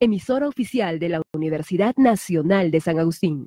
emisora oficial de la Universidad Nacional de San Agustín.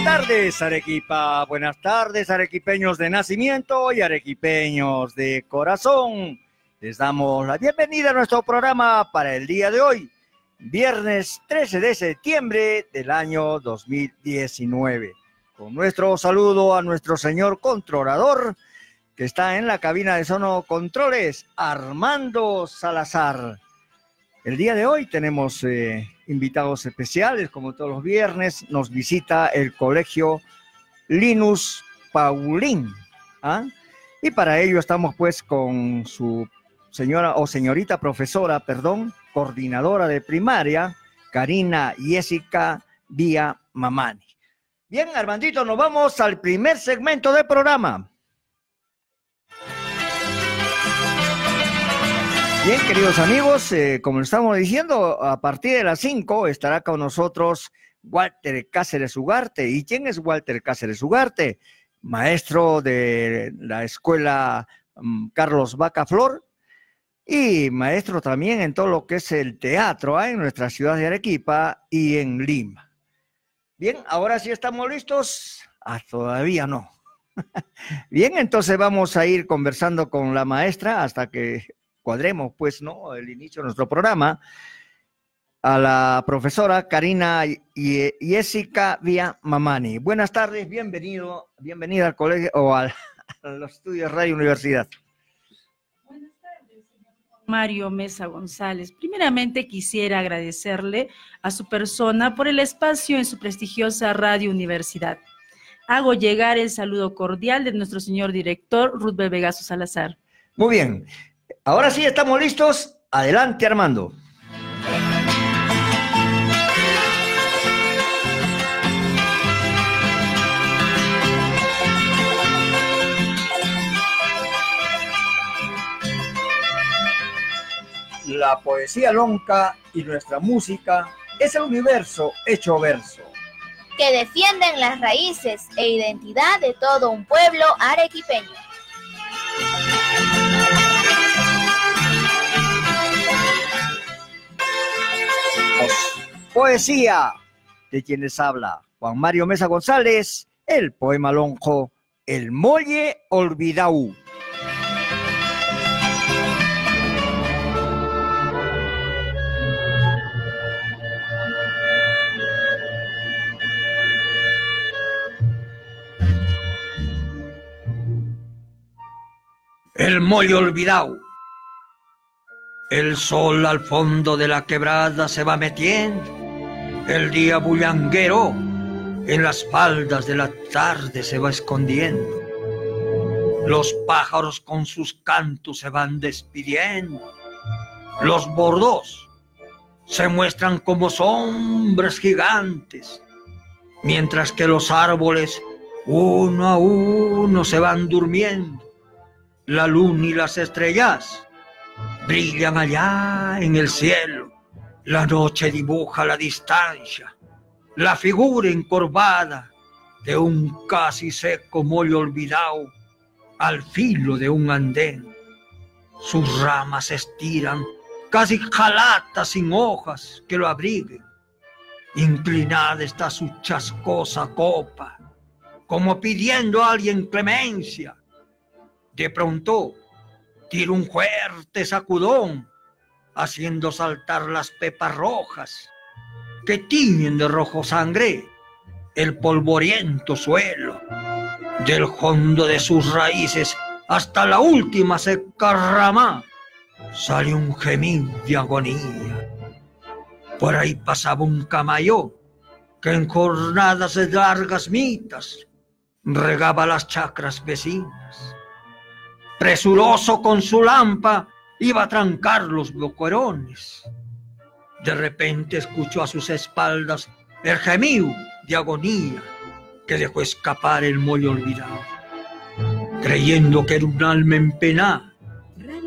Buenas tardes, Arequipa. Buenas tardes, arequipeños de nacimiento y arequipeños de corazón. Les damos la bienvenida a nuestro programa para el día de hoy, viernes 13 de septiembre del año 2019. Con nuestro saludo a nuestro señor controlador, que está en la cabina de Sono Controles, Armando Salazar. El día de hoy tenemos eh, invitados especiales, como todos los viernes, nos visita el colegio Linus Paulín. ¿ah? Y para ello estamos pues con su señora o señorita profesora, perdón, coordinadora de primaria, Karina Jessica Vía Mamani. Bien, Armandito, nos vamos al primer segmento del programa. Bien, queridos amigos, eh, como estamos diciendo, a partir de las 5 estará con nosotros Walter Cáceres Ugarte. ¿Y quién es Walter Cáceres Ugarte? Maestro de la escuela mm, Carlos Vaca Flor y maestro también en todo lo que es el teatro ¿ah? en nuestra ciudad de Arequipa y en Lima. Bien, ahora sí estamos listos. Ah, todavía no. Bien, entonces vamos a ir conversando con la maestra hasta que cuadremos, pues, ¿no? El inicio de nuestro programa, a la profesora Karina Jessica Vía Mamani. Buenas tardes, bienvenido, bienvenida al colegio o al, a los estudios Radio Universidad. Buenas tardes, señor Mario Mesa González. Primeramente quisiera agradecerle a su persona por el espacio en su prestigiosa Radio Universidad. Hago llegar el saludo cordial de nuestro señor director, Ruth Vegaso Salazar. Muy bien. Ahora sí, estamos listos. Adelante, Armando. La poesía lonca y nuestra música es el universo hecho verso. Que defienden las raíces e identidad de todo un pueblo arequipeño. Poesía. De quienes habla Juan Mario Mesa González, el poema lonjo El Molle Olvidau. El Molle Olvidau el sol al fondo de la quebrada se va metiendo, el día bullanguero en las faldas de la tarde se va escondiendo. Los pájaros con sus cantos se van despidiendo. Los bordos se muestran como sombras gigantes, mientras que los árboles uno a uno se van durmiendo. La luna y las estrellas brillan allá en el cielo. La noche dibuja la distancia, la figura encorvada de un casi seco mollo olvidado al filo de un andén. Sus ramas estiran, casi jalatas sin hojas que lo abriguen. Inclinada está su chascosa copa, como pidiendo a alguien clemencia. De pronto, tira un fuerte sacudón, haciendo saltar las pepas rojas que tiñen de rojo sangre el polvoriento suelo. Del fondo de sus raíces hasta la última seca rama sale un gemido de agonía. Por ahí pasaba un camayo que en jornadas de largas mitas regaba las chacras vecinas. Presuroso con su lampa iba a trancar los boquerones. De repente escuchó a sus espaldas el gemido de agonía que dejó escapar el mollo olvidado. Creyendo que era un alma en pena,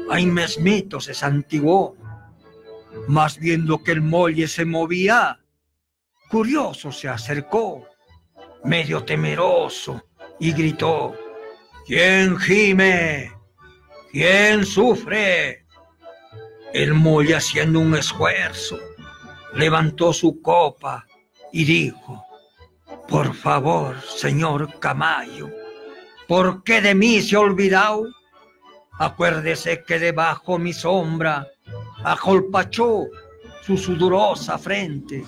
ahí mesmito se santiguó. Más viendo que el molle se movía, curioso se acercó, medio temeroso, y gritó, ¿quién gime? ¿Quién sufre? El molle haciendo un esfuerzo, levantó su copa y dijo, por favor, señor Camayo, ¿por qué de mí se ha? Acuérdese que debajo mi sombra ajolpachó su sudorosa frente,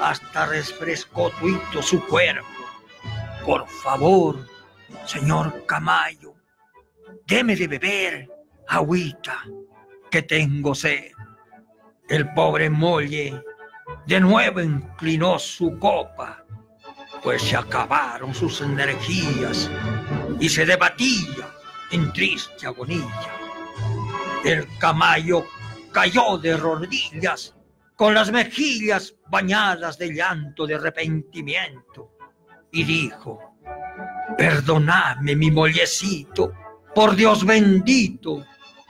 hasta refrescó tuito su cuerpo. Por favor, señor Camayo, déme de beber agüita, que tengo sed. El pobre Molle de nuevo inclinó su copa, pues se acabaron sus energías y se debatía en triste agonía. El Camayo cayó de rodillas con las mejillas bañadas de llanto de arrepentimiento y dijo, perdonadme mi mollecito, por Dios bendito,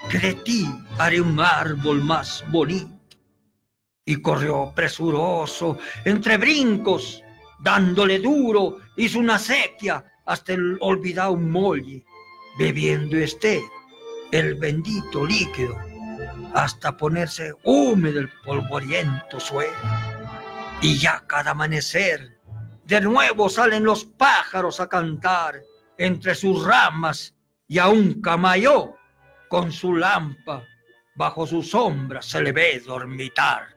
que de ti haré un árbol más bonito. Y corrió presuroso entre brincos, dándole duro, hizo una sequía hasta el olvidado molle, bebiendo este el bendito líquido, hasta ponerse húmedo el polvoriento suelo. Y ya cada amanecer, de nuevo salen los pájaros a cantar entre sus ramas y a un camayo con su lampa bajo su sombra se le ve dormitar.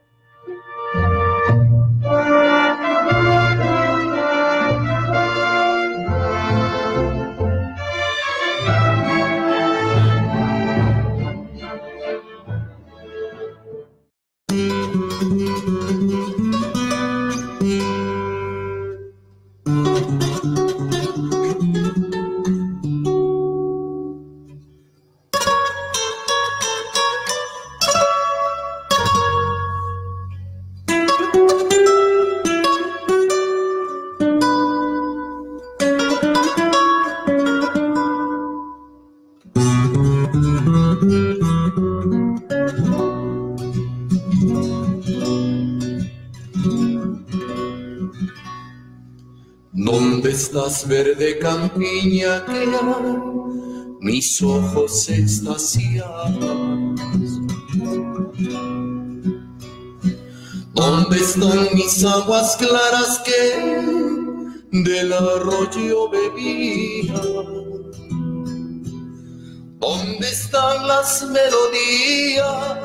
Verde campiña que mis ojos extasiados. ¿Dónde están mis aguas claras que del arroyo bebía? ¿Dónde están las melodías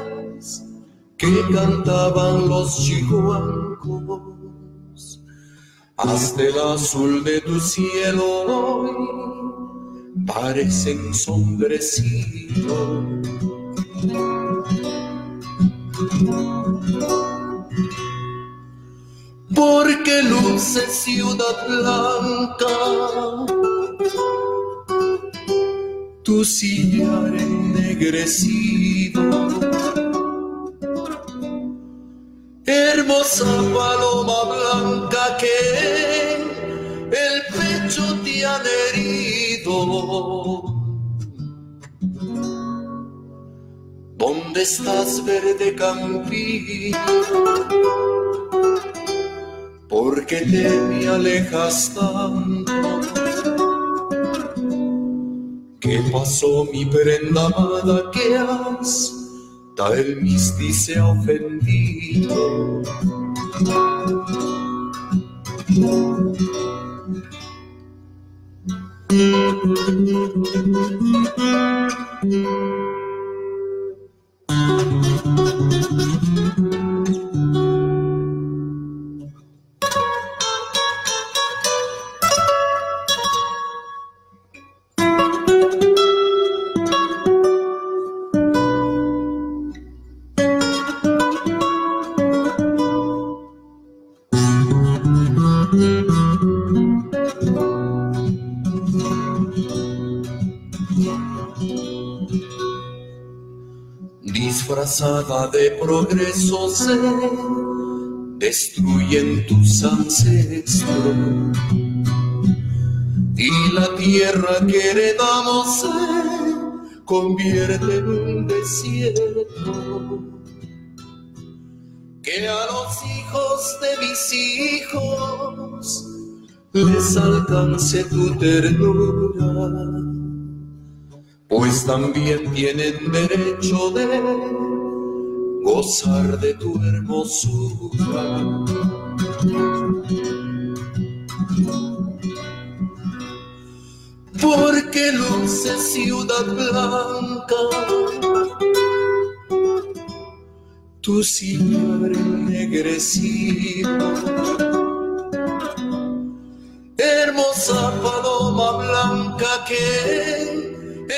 que cantaban los chihuancos? Hasta el azul de tu cielo hoy parece ensombrecido. Porque luce ciudad blanca, tu sillar ennegrecido hermosa paloma blanca que el pecho te ha herido. ¿Dónde estás, verde campillo? ¿Por qué te me alejas tanto? ¿Qué pasó, mi prenda amada? ¿Qué has Tal Misty se ha ofendido. De progreso se destruyen tus ancestros y la tierra que heredamos se convierte en un desierto. Que a los hijos de mis hijos les alcance tu ternura, pues también tienen derecho de gozar de tu hermosura. porque luce ciudad blanca, tu sillar ennegrecido. Hermosa paloma blanca que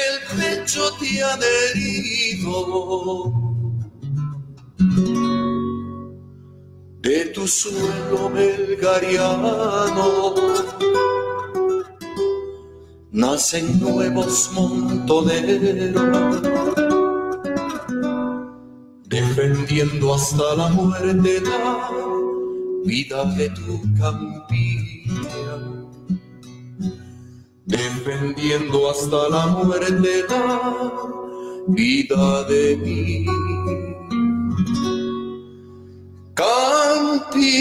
el pecho te ha herido. De tu suelo belgariano nacen nuevos montoneros, defendiendo hasta la muerte la vida de tu campiña, defendiendo hasta la muerte la vida de mi campiña.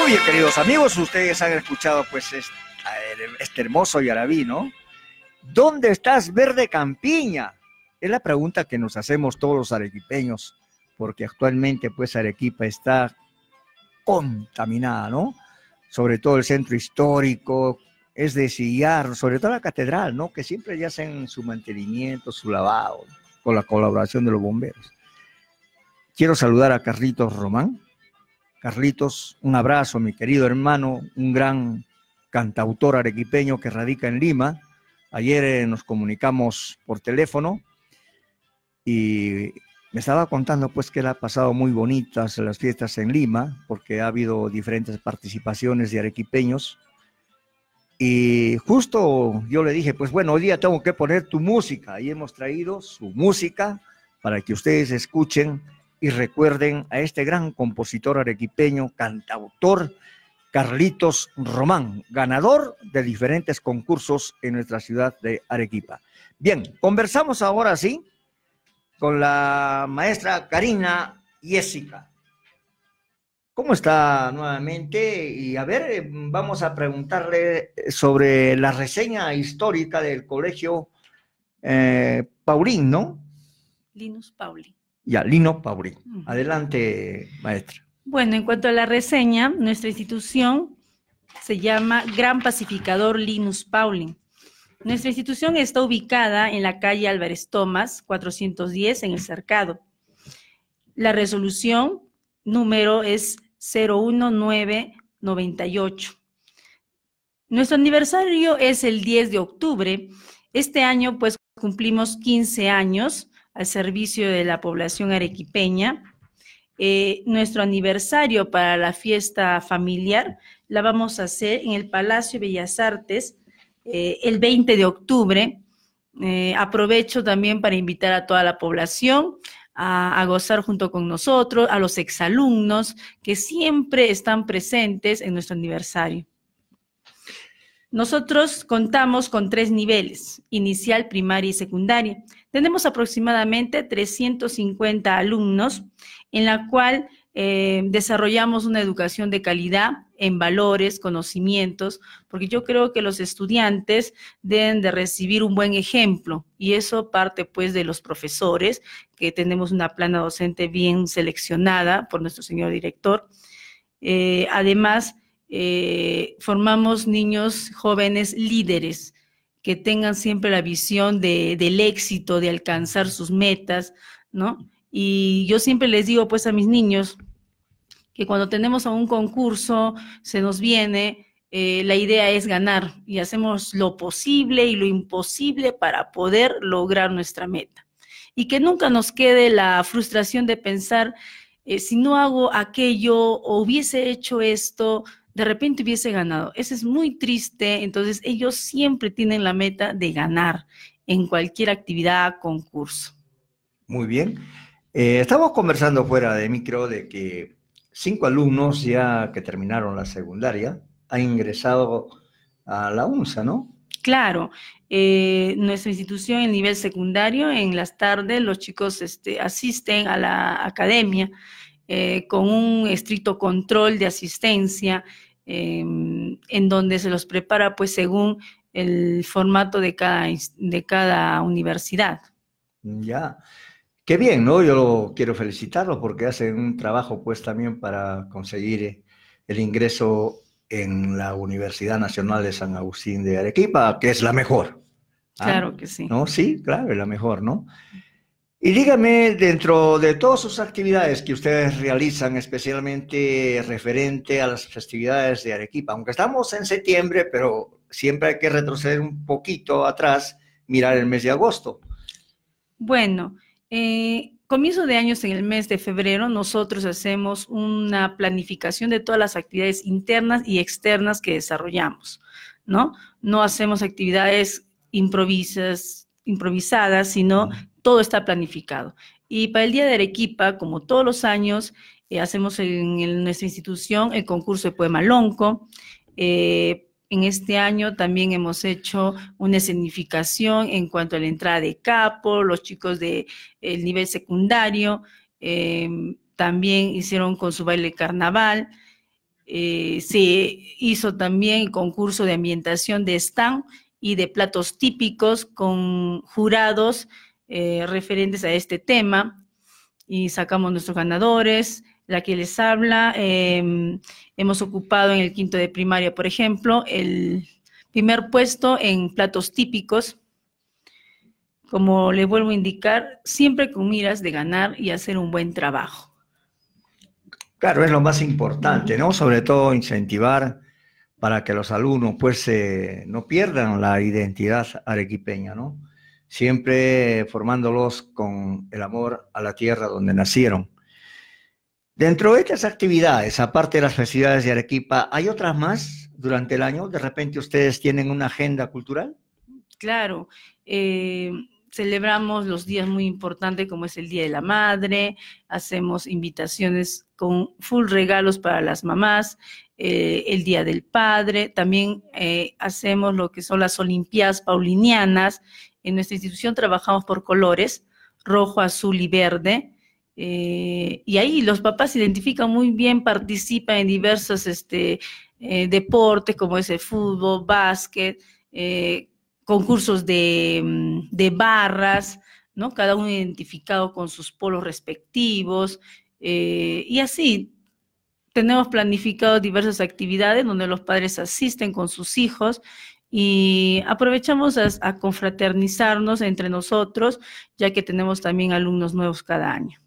Muy queridos amigos, ustedes han escuchado pues este, este hermoso yarabí, ¿no? ¿Dónde estás, verde campiña? Es la pregunta que nos hacemos todos los arequipeños, porque actualmente pues Arequipa está contaminada, ¿no? Sobre todo el centro histórico, es de sillar, sobre todo la catedral, ¿no? Que siempre ya hacen su mantenimiento, su lavado, con la colaboración de los bomberos. Quiero saludar a Carlitos Román. Carlitos, un abrazo, mi querido hermano, un gran cantautor arequipeño que radica en Lima. Ayer eh, nos comunicamos por teléfono y me estaba contando pues que él ha pasado muy bonitas las fiestas en Lima porque ha habido diferentes participaciones de arequipeños. Y justo yo le dije pues bueno hoy día tengo que poner tu música. Y hemos traído su música para que ustedes escuchen y recuerden a este gran compositor arequipeño, cantautor Carlitos Román, ganador de diferentes concursos en nuestra ciudad de Arequipa. Bien, conversamos ahora sí con la maestra Karina Jessica. ¿Cómo está nuevamente? Y a ver, eh, vamos a preguntarle sobre la reseña histórica del colegio eh, Paulín, ¿no? Linus Pauli. Ya, Lino Paulín. Adelante, maestra. Bueno, en cuanto a la reseña, nuestra institución se llama Gran Pacificador Linus Pauling. Nuestra institución está ubicada en la calle Álvarez Tomás, 410, en el Cercado. La resolución número es 01998. Nuestro aniversario es el 10 de octubre. Este año, pues, cumplimos 15 años al servicio de la población arequipeña. Eh, nuestro aniversario para la fiesta familiar la vamos a hacer en el Palacio Bellas Artes eh, el 20 de octubre. Eh, aprovecho también para invitar a toda la población a, a gozar junto con nosotros, a los exalumnos que siempre están presentes en nuestro aniversario. Nosotros contamos con tres niveles, inicial, primaria y secundaria. Tenemos aproximadamente 350 alumnos en la cual eh, desarrollamos una educación de calidad en valores, conocimientos, porque yo creo que los estudiantes deben de recibir un buen ejemplo y eso parte pues de los profesores, que tenemos una plana docente bien seleccionada por nuestro señor director. Eh, además, eh, formamos niños jóvenes líderes que tengan siempre la visión de, del éxito, de alcanzar sus metas, ¿no? Y yo siempre les digo pues a mis niños que cuando tenemos a un concurso, se nos viene, eh, la idea es ganar y hacemos lo posible y lo imposible para poder lograr nuestra meta. Y que nunca nos quede la frustración de pensar, eh, si no hago aquello o hubiese hecho esto, de repente hubiese ganado. Eso es muy triste, entonces ellos siempre tienen la meta de ganar en cualquier actividad, concurso. Muy bien. Eh, estamos conversando fuera de micro de que cinco alumnos ya que terminaron la secundaria han ingresado a la UNSA, ¿no? Claro, eh, nuestra institución en nivel secundario, en las tardes los chicos este, asisten a la academia eh, con un estricto control de asistencia, em, en donde se los prepara pues según el formato de cada, de cada universidad. Ya, qué bien, ¿no? Yo quiero felicitarlos porque hacen un trabajo pues también para conseguir el ingreso en la Universidad Nacional de San Agustín de Arequipa, que es la mejor. ¿ah? Claro que sí. ¿No? Sí, claro, es la mejor, ¿no? Y dígame, dentro de todas sus actividades que ustedes realizan, especialmente referente a las festividades de Arequipa, aunque estamos en septiembre, pero siempre hay que retroceder un poquito atrás, mirar el mes de agosto. Bueno, eh, comienzo de años en el mes de febrero, nosotros hacemos una planificación de todas las actividades internas y externas que desarrollamos, ¿no? No hacemos actividades improvisas, improvisadas, sino todo está planificado. Y para el Día de Arequipa, como todos los años, eh, hacemos en, nuestra institución el concurso de poema lonco. Eh, en este año también hemos hecho una escenificación en cuanto a la entrada de capo, los chicos del nivel secundario em, también hicieron con su baile carnaval. Eh, se hizo también concurso de ambientación de stand y de platos típicos con jurados eh, referentes a este tema y sacamos nuestros ganadores la que les habla. Em, hemos ocupado en el quinto de primaria, por ejemplo, el primer puesto en platos típicos. Como le vuelvo a indicar, siempre con miras de ganar y hacer un buen trabajo. Claro, es lo más importante, ¿no? Sobre todo incentivar para que los alumnos pues no pierdan la identidad arequipeña, ¿no? Siempre formándolos con el amor a la tierra donde nacieron. Dentro de estas actividades, aparte de las festividades de Arequipa, ¿hay otras más durante el año? ¿De repente ustedes tienen una agenda cultural? Claro. Eh, celebramos los días muy importantes como es el Día de la Madre, hacemos invitaciones con full regalos para las mamás, eh, el Día del Padre, también eh, hacemos lo que son las Olimpiadas Paulinianas. En nuestra institución trabajamos por colores, rojo, azul y verde. Eh, y ahí los papás se identifican muy bien, participan en diversos este, eh, deportes como es el fútbol, básquet, eh, concursos de, mm, de, barras, ¿no? Cada uno identificado con sus polos respectivos. y así tenemos planificado diversas actividades donde los padres asisten con sus hijos y aprovechamos a confraternizarnos entre nosotros, ya que tenemos también alumnos nuevos cada año.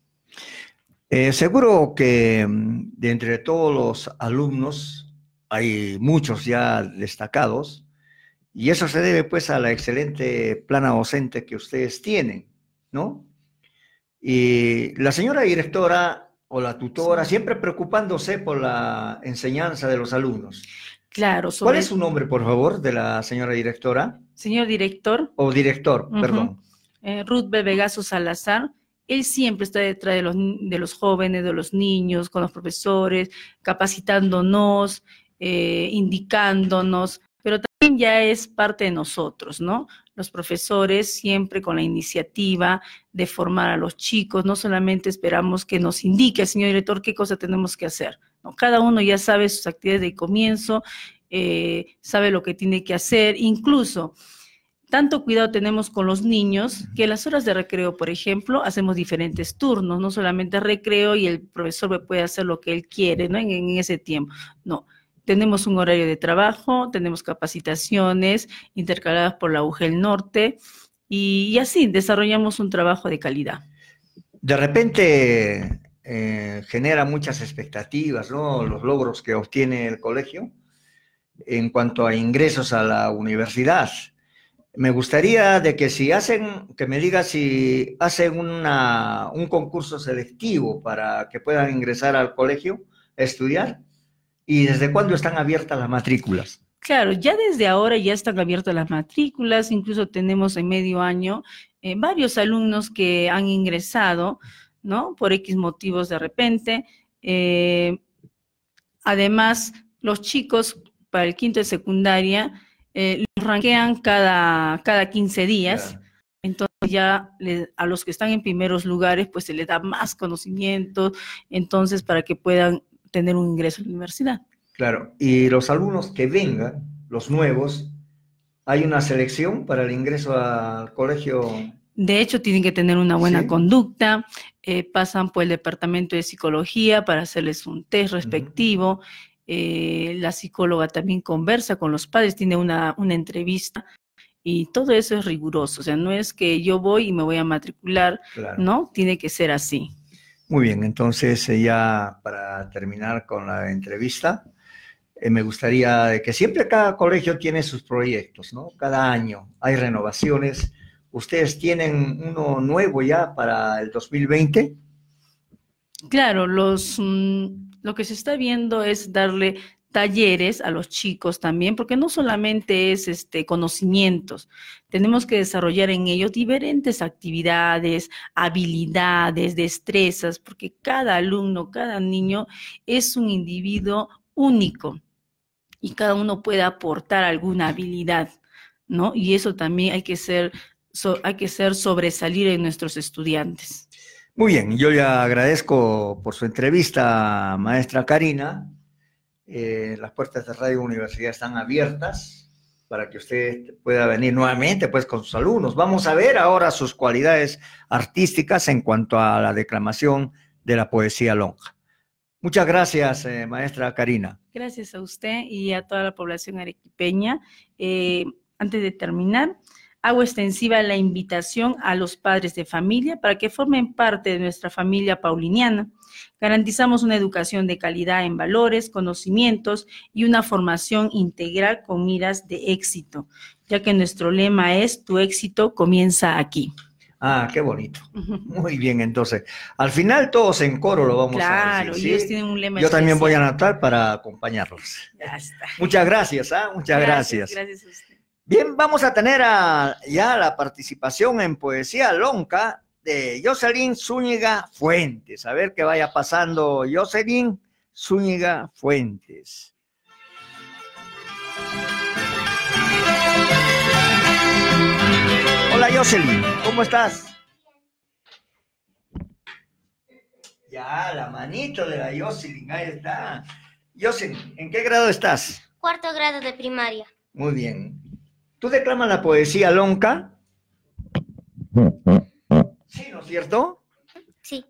Eh, seguro que mm, de entre todos los alumnos hay muchos ya destacados y eso se debe pues a la excelente plana docente que ustedes tienen, ¿no? Y la señora directora o la tutora siempre preocupándose por la enseñanza de los alumnos. Claro. ¿Cuál es su nombre, por favor, de la señora directora? Señor director. O director, perdón. Eh, Ruth Bebegazo Salazar él siempre está detrás de los, de los jóvenes, de los niños, con los profesores, capacitándonos, eh, indicándonos, pero también ya es parte de nosotros, ¿no? Los profesores siempre con la iniciativa de formar a los chicos, no solamente esperamos que nos indique el señor director qué cosa tenemos que hacer, ¿no? Cada uno ya sabe sus actividades de comienzo, eh, sabe lo que tiene que hacer, incluso tanto cuidado tenemos con los niños que en las horas de recreo, por ejemplo, hacemos diferentes turnos, no solamente recreo y el profesor puede hacer lo que él quiere ¿no? en, ese tiempo. No, tenemos un horario de trabajo, tenemos capacitaciones intercaladas por la UGEL Norte y, así desarrollamos un trabajo de calidad. De repente eh, genera muchas expectativas, ¿no? Los logros que obtiene el colegio en cuanto a ingresos a la universidad. Me gustaría de que si hacen, que me diga si hacen una, un concurso selectivo para que puedan ingresar al colegio a estudiar y desde cuándo están abiertas las matrículas. Claro, ya desde ahora ya están abiertas las matrículas, incluso tenemos en medio año eh, varios alumnos que han ingresado, ¿no? Por X motivos de repente. Eh, además, los chicos para el quinto de secundaria eh, los ranquean cada, cada 15 días. Entonces ya a los que están en primeros lugares, pues se les da más conocimiento, entonces para que puedan tener un ingreso a la universidad. Claro, y los alumnos que vengan, los nuevos, ¿hay una selección para el ingreso al colegio? De hecho, tienen que tener una buena conducta, eh, pasan por el departamento de psicología para hacerles un test respectivo. Eh, la psicóloga también conversa con los padres, tiene una, una entrevista y todo eso es riguroso, o sea, no es que yo voy y me voy a matricular, ¿no? Tiene que ser así. Muy bien, entonces eh, ya para terminar con la entrevista, eh, me gustaría que siempre cada colegio tiene sus proyectos, ¿no? Cada año hay renovaciones. ¿Ustedes tienen uno nuevo ya para el 2020? Claro, los, mm, lo que se está viendo es darle talleres a los chicos también, porque no solamente es este conocimientos, tenemos que desarrollar en ellos diferentes actividades, habilidades, destrezas, porque cada alumno, cada niño es un individuo único y cada uno puede aportar alguna habilidad, ¿no? Y eso también hay que ser, hay que ser sobresalir en nuestros estudiantes. Muy bien, yo le agradezco por su entrevista, maestra Karina. Eh, las puertas de Radio Universidad están abiertas para que usted pueda venir nuevamente pues con sus alumnos. Vamos a ver ahora sus cualidades artísticas en cuanto a la declamación de la poesía lonja. Muchas gracias, eh, maestra Karina. Gracias a usted y a toda la población arequipeña. Eh, antes de terminar, hago extensiva la invitación a los padres de familia para que formen parte de nuestra familia pauliniana. Garantizamos una educación de calidad en valores, conocimientos y una formación integral con miras de éxito, ya que nuestro lema es tu éxito comienza aquí. Ah, qué bonito. Muy bien, entonces. Al final todos en coro lo vamos a decir. Claro, ellos tienen un lema Yo también voy a anotar para acompañarlos. Ya está. Muchas gracias, ¿ah? Muchas gracias. Gracias, a usted. Bien, vamos a tener ya la participación en Poesía Lonca de Jocelyn Zúñiga Fuentes. A ver qué vaya pasando Jocelyn Zúñiga Fuentes. Hola Jocelyn, ¿cómo estás? Ya, la manito de la Jocelyn, ahí está. Jocelyn, ¿en qué grado estás? Cuarto grado de primaria. Muy bien. ¿Tú declamas la poesía lonca? Sí, ¿no es cierto? Sí.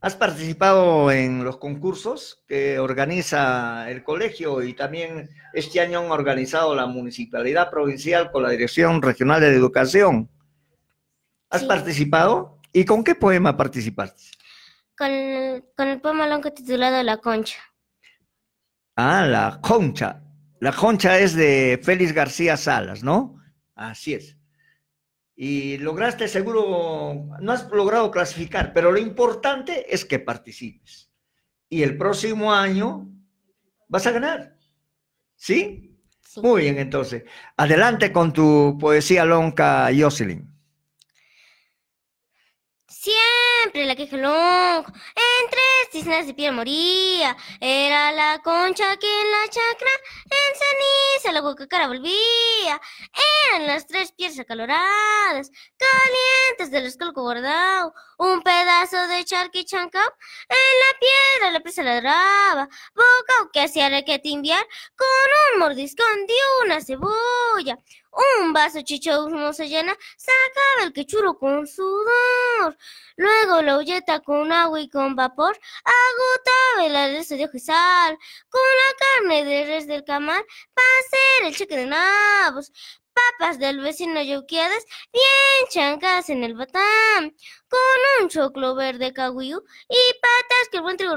¿Has participado en los concursos que organiza el colegio y también este año han organizado la Municipalidad Provincial con la Dirección Regional de Educación? ¿Has participado? ¿Y con qué poema participaste? Con, con el poema lonco titulado La Concha. Ah, La Concha. La concha es de Félix García Salas, ¿no? Así es. Y lograste seguro, no has logrado clasificar, pero lo importante es que participes. Y el próximo año vas a ganar. ¿Sí? sí. Muy bien, entonces. Adelante con tu poesía lonca, Jocelyn. Siempre la queja lonja, entre cisnes de piel moría. Era la concha que en la chacra en ceniza la boca cara volvía. Eran las tres piezas acaloradas, calientes del escolco bordado. Un pedazo de charqui chancao en la piedra la presa ladraba. Boca que hacía requete enviar con un mordiscón de una cebolla. Un vaso chichón se llena, sacaba el quechuro con sudor. Luego la ulleta con agua y con vapor, agotaba el aderezo de ojo y sal. Con la carne de res del camal, para hacer el cheque de nabos papas del vecino yuquiadas bien chancas en el batán, con un choclo verde caguiú y patas que el buen trigo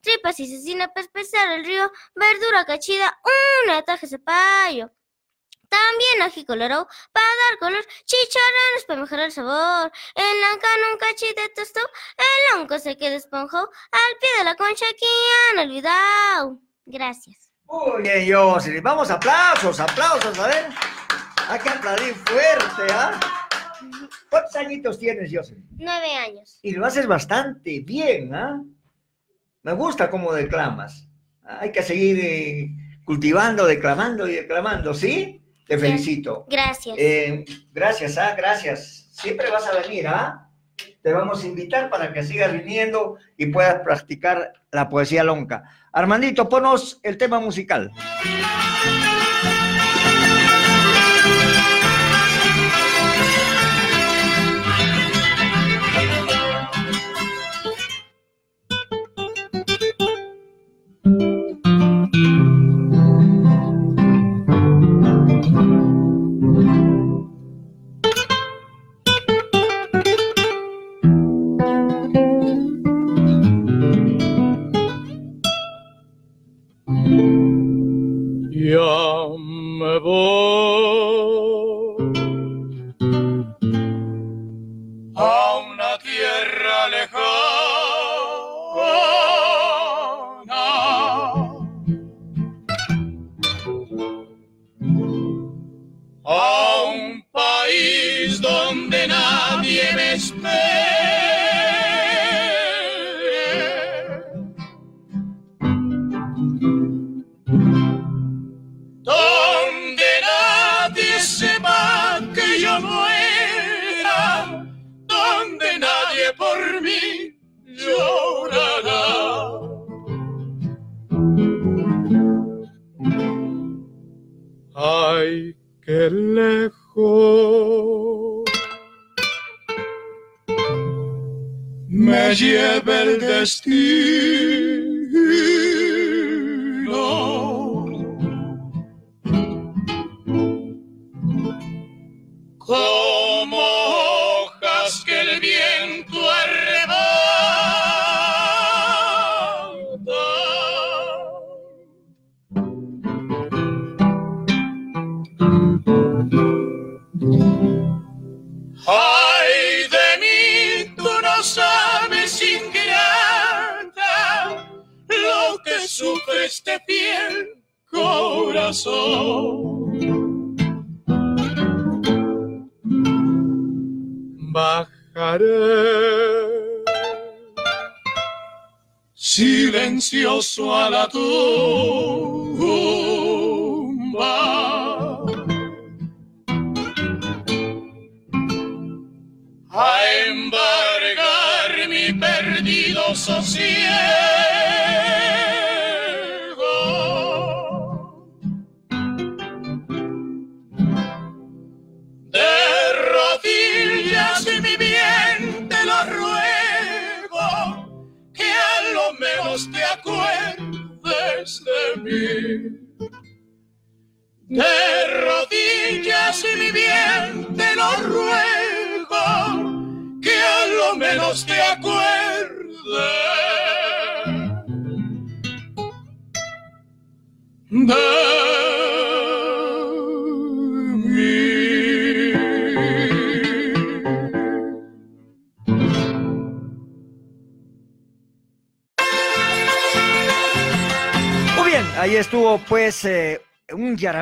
tripas y cecina para espesar el río, verdura cachida, una taja de zapallo. También ají colorado para dar color, chicharrones para mejorar el sabor. En la cana un cachito el lonco se queda esponjado, al pie de la concha que han olvidado. Gracias. Muy bien, Jocelyn. Vamos, aplausos, aplausos, a ver. Hay que aplaudir fuerte, ¿ah? ¿Cuántos añitos tienes, Jocelyn? Nueve años. Y lo haces bastante bien, ¿ah? Me gusta cómo declamas. Hay que seguir eh, cultivando, declamando y declamando, ¿sí? Te felicito. Gracias. Eh, gracias, ¿ah? Gracias. Siempre vas a venir, ¿ah? Te vamos a invitar para que sigas viniendo y puedas practicar la poesía lonca. Armandito, ponos el tema musical.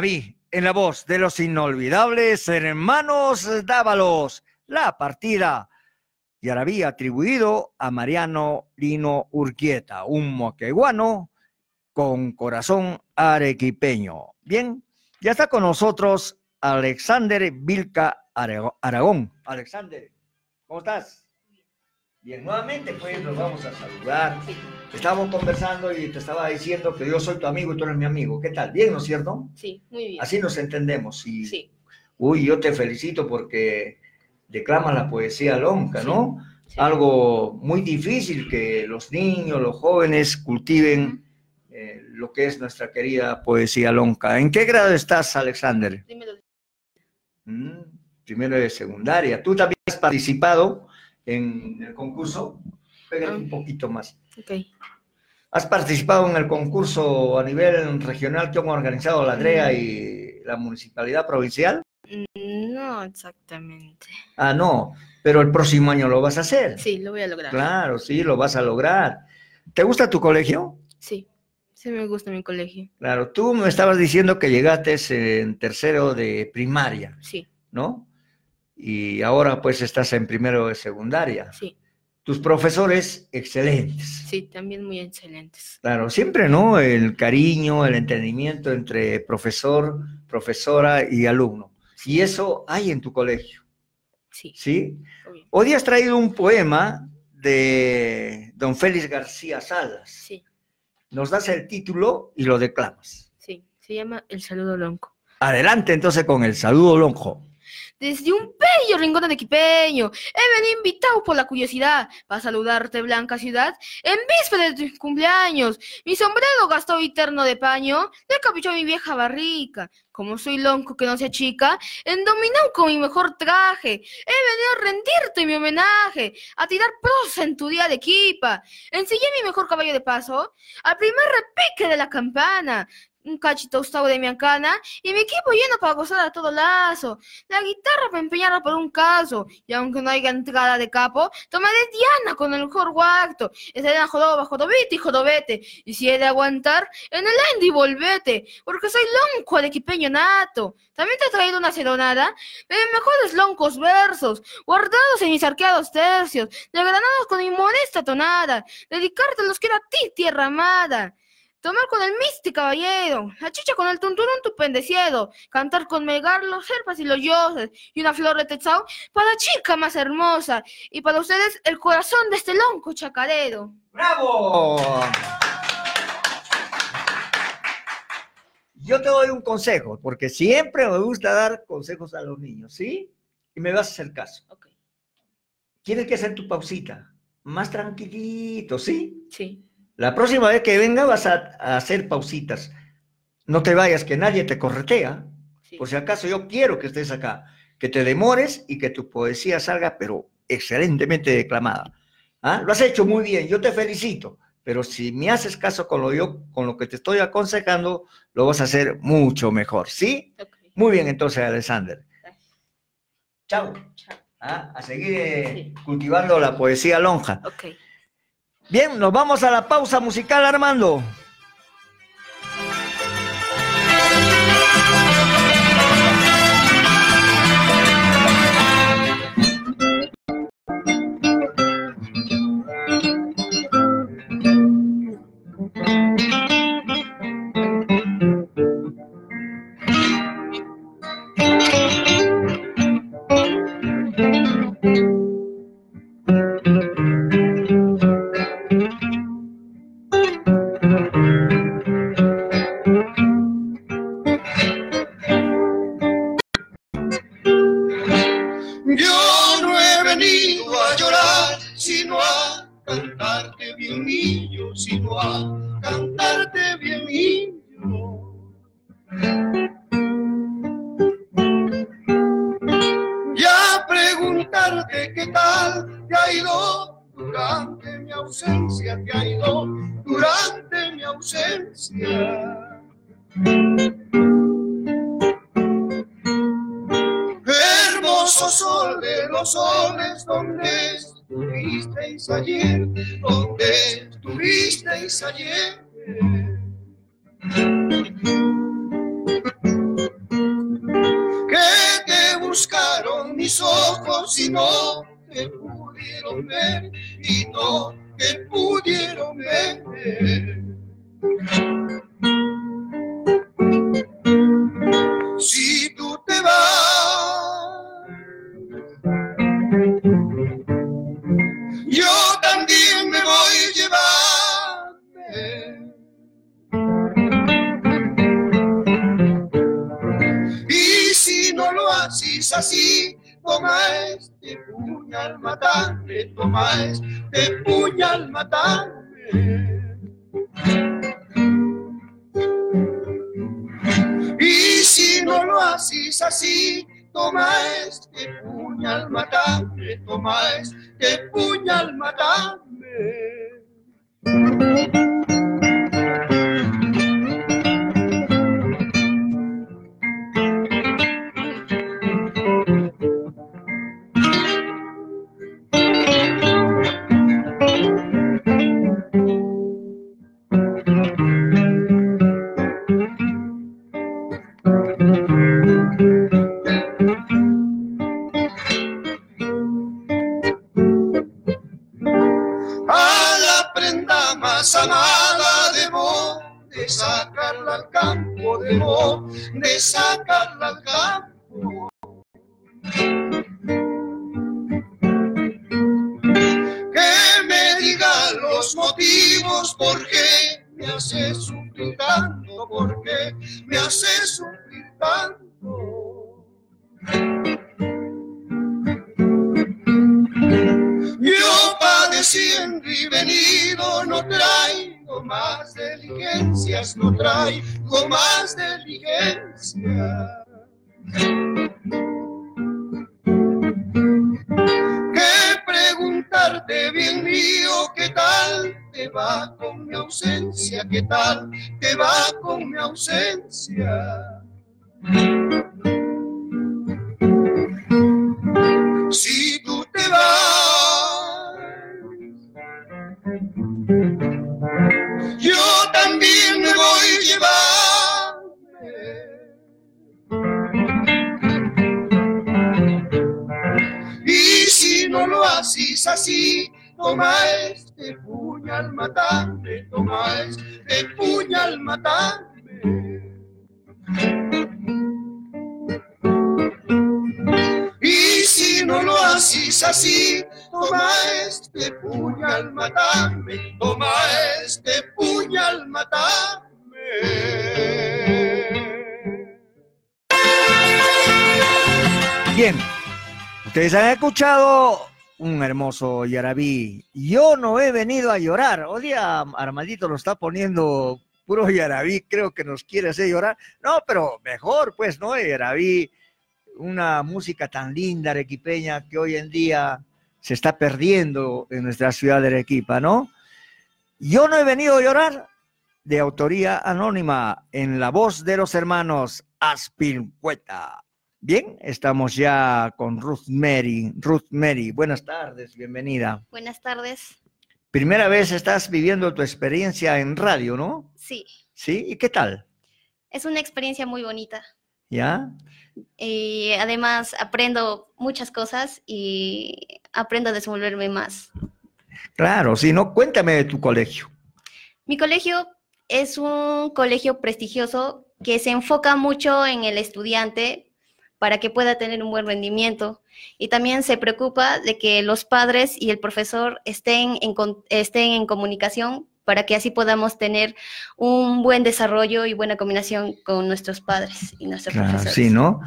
Yarabí en la voz de los inolvidables hermanos Dávalos, la partida yarabí atribuido a Mariano Lino Urquieta, un moqueguano con corazón arequipeño. Bien, ya está con nosotros Alexander Vilca Aragón. Alexander, ¿cómo estás? Bien, nuevamente pues nos vamos a saludar. Estábamos conversando y te estaba diciendo que yo soy tu amigo y tú eres mi amigo. ¿Qué tal? ¿Bien, no es cierto? Sí, muy bien. Así nos entendemos. Y, Sí, Uy, yo te felicito porque declamas la poesía lonca, ¿no? sí. Algo muy difícil que los niños, los jóvenes cultiven eh, lo que es nuestra querida poesía lonca. ¿En qué grado estás, Alexander? Dímelo. Mm, primero de secundaria. ¿Tú también has participado en el concurso? Pégate Ah. un poquito más. Ok. ¿Has participado en el concurso a nivel regional que han organizado la Mm. DREA y la Municipalidad Provincial? Mm, No exactamente. Ah, no, pero el próximo año lo vas a hacer. Sí, lo voy a lograr. Claro, sí, lo vas a lograr. ¿Te gusta tu colegio? Sí, sí me gusta mi colegio. Claro, tú me estabas diciendo que llegaste en tercero de primaria, Sí, ¿no? Y ahora pues estás en primero de secundaria. sí, Tus profesores, excelentes. sí, también muy excelentes. Claro, siempre, ¿no? El cariño, el entendimiento entre profesor, profesora y alumno. Y eso hay en tu colegio, Sí, ¿sí? obvio. Hoy has traído un poema de don Félix García Salas. Sí, Nos das el título y lo declamas. sí. Se llama El Saludo Lonco. Adelante entonces con el saludo lonjo. Desde un bello rincón arequipeño, he venido invitado por la curiosidad para saludarte, blanca ciudad, en víspera de tu cumpleaños. Mi sombrero gastó eterno de paño, le caprichó mi vieja barrica. Como soy lonco que no se achica, endominado con mi mejor traje, he venido a rendirte mi homenaje, a tirar prosa en tu día de equipa. Ensillé mi mejor caballo de paso, al primer repique de la campana, un cachito tostado de mi ancana, y mi equipo lleno para gozar a todo lazo. La guitarra para empeñarla por un caso, y aunque no haya entrada de capo, tomaré Diana con el mejor guacto. Estaré en jodoba, jodobete y jodobete, y si he de aguantar, en el Andy volvete, porque soy lonco arequipeño nato. También te he traído una serenada de mis mejores loncos versos, guardados en mis arqueados tercios, degranados con mi modesta tonada, dedicarte los quiero a ti, tierra amada. Tomar con el misti caballero, la chicha con el tunturún tupendecido, cantar con Melgar los serpas y los dioses, y una flor de Tetzao para la chica más hermosa, y para ustedes el corazón de este lonco chacarero. ¡Bravo! Yo te doy un consejo, porque siempre me gusta dar consejos a los niños, ¿sí? Y me vas a hacer caso. Ok, Tienes que hacer tu pausita, más tranquilito, ¿sí? sí, La próxima vez que venga vas a, a hacer pausitas. No te vayas, que nadie te corretea. sí. Por si acaso yo quiero que estés acá, que te demores y que tu poesía salga, pero excelentemente declamada. ¿Ah? Lo has hecho muy bien, yo te felicito, pero si me haces caso con lo, yo, con lo que te estoy aconsejando, lo vas a hacer mucho mejor, ¿sí? Muy bien, entonces, Alexander. Chao. Chao. ¿Ah? A seguir eh, Sí. cultivando la poesía lonja. Bien, nos vamos a la pausa musical, Armando. Sino a cantarte bien niño, sino a cantarte bien niño. Y a preguntarte qué tal te ha ido durante mi ausencia, te ha ido durante mi ausencia. Hermoso sol de los soles, estuvisteis ayer, donde estuvisteis ayer. Que te buscaron mis ojos y no te pudieron ver, y no te pudieron ver. Toma este puñal, matame. Y si no lo haces así, toma este puñal, matame, toma este puñal, matame. Traigo más diligencias. Que preguntarte bien mío, ¿qué tal te va con mi ausencia? ¿Qué tal te va con mi ausencia? Haces así, toma este puñal, matame, toma este puñal, matame. Y si no lo haces así, toma este puñal, matame, toma este puñal, matame. Bien, ustedes han escuchado un hermoso yarabí. Yo no he venido a llorar. Hoy día Armandito lo está poniendo puro yarabí, creo que nos quiere hacer llorar. No, pero mejor, pues, ¿no? Yarabí, una música tan linda, arequipeña, que hoy en día se está perdiendo en nuestra ciudad de Arequipa, ¿no? Yo no he venido a llorar, de autoría anónima, en la voz de los hermanos Aspircueta. Bien, estamos ya con Ruth Mary. Ruth Mary, buenas tardes, bienvenida. Buenas tardes. Primera vez estás viviendo tu experiencia en radio, ¿no? Sí, ¿Sí? ¿Y qué tal? es una experiencia muy bonita. ¿Ya? Y además aprendo muchas cosas y aprendo a desenvolverme más. Claro, si no, cuéntame de tu colegio. Mi colegio es un colegio prestigioso que se enfoca mucho en el estudiante para que pueda tener un buen rendimiento y también se preocupa de que los padres y el profesor estén en, estén en comunicación para que así podamos tener un buen desarrollo y buena combinación con nuestros padres y nuestros Claro, profesores. sí, ¿no?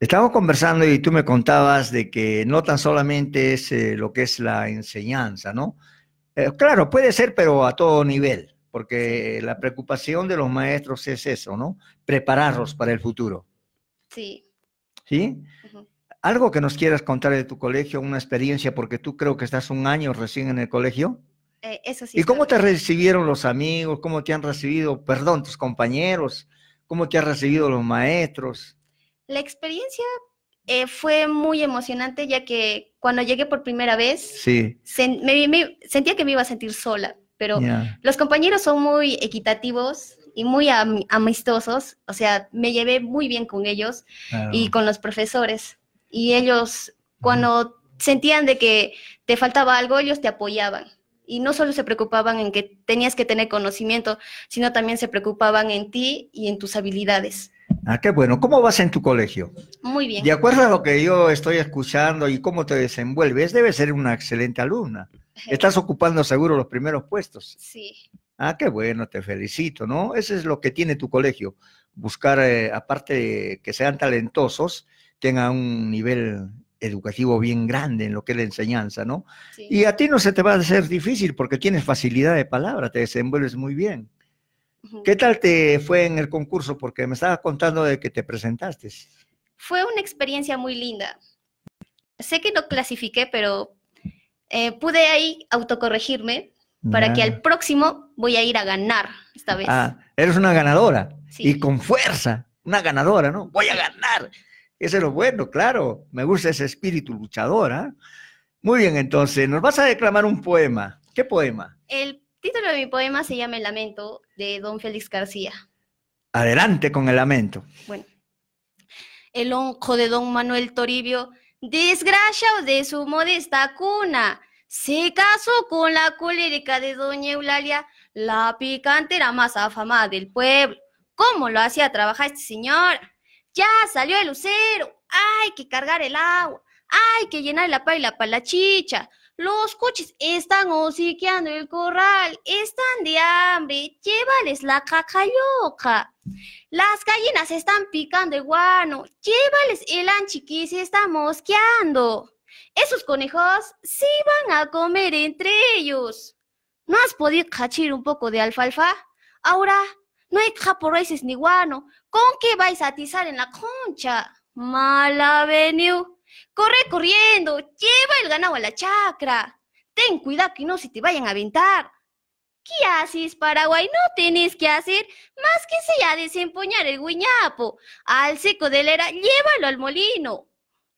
Estamos conversando y tú me contabas de que no tan solamente es eh, lo que es la enseñanza, ¿no? Eh, claro, puede ser, pero a todo nivel, porque la preocupación de los maestros es eso, ¿no? Prepararlos para el futuro, Sí. ¿Sí? Algo que nos quieras contar de tu colegio, una experiencia, porque tú creo que estás un año recién en el colegio. Eh, eso sí. ¿Y cómo te recibieron los amigos? ¿Cómo te han recibido, perdón, tus compañeros? ¿Cómo te han recibido los maestros? La experiencia eh, fue muy emocionante ya que cuando llegué por primera vez Sí, sen- me- me- sentía que me iba a sentir sola, pero los compañeros son muy equitativos y muy am- amistosos, o sea, me llevé muy bien con ellos claro. y con los profesores. Y ellos, cuando sentían de que te faltaba algo, ellos te apoyaban. Y no solo se preocupaban en que tenías que tener conocimiento, sino también se preocupaban en ti y en tus habilidades. Ah, qué bueno. ¿Cómo vas en tu colegio? Muy bien. De acuerdo a lo que yo estoy escuchando y cómo te desenvuelves, debes ser una excelente alumna. Estás ocupando seguro los primeros puestos. Sí, Ah, qué bueno, te felicito, ¿no? Eso es lo que tiene tu colegio. Buscar, eh, aparte de que sean talentosos, tenga un nivel educativo bien grande en lo que es la enseñanza, ¿no? Sí. Y a ti no se te va a hacer difícil porque tienes facilidad de palabra, te desenvuelves muy bien. ¿Qué tal te fue en el concurso? Porque me estabas contando de que te presentaste. Fue una experiencia muy linda. Sé que no clasifiqué, pero eh, pude ahí autocorregirme para que al próximo voy a ir a ganar esta vez. Ah, eres una ganadora Sí. y con fuerza, una ganadora, ¿no? Voy a ganar. Eso es lo bueno, claro. Me gusta ese espíritu luchador, ¿ah? Muy bien, entonces, nos vas a declamar un poema. ¿Qué poema? El título de mi poema se llama El Lamento de don Félix García. Adelante con el lamento. Bueno, el onco de don Manuel Toribio, desgraciado de su modesta cuna, se casó con la colérica de doña Eulalia, la picantera más afamada del pueblo. ¿Cómo lo hacía trabajar este señor? Ya salió el lucero, hay que cargar el agua, hay que llenar la paila para la chicha. Los coches están hociqueando el corral, están de hambre, llévales la cacayoca. Las gallinas están picando el guano. Llévales el anchi que se está mosqueando. Esos conejos sí van a comer entre ellos. ¿No has podido cachir un poco de alfalfa? Ahora no hay japoneses ni guano. ¿Con qué vais a atizar en la concha? Mala veniu. Corre corriendo. Lleva el ganado a la chacra. Ten cuidado que no se te vayan a aventar. ¿Qué haces, Paraguay? No tenés que hacer más que sea desempuñar el guiñapo. Al seco de la era, llévalo al molino.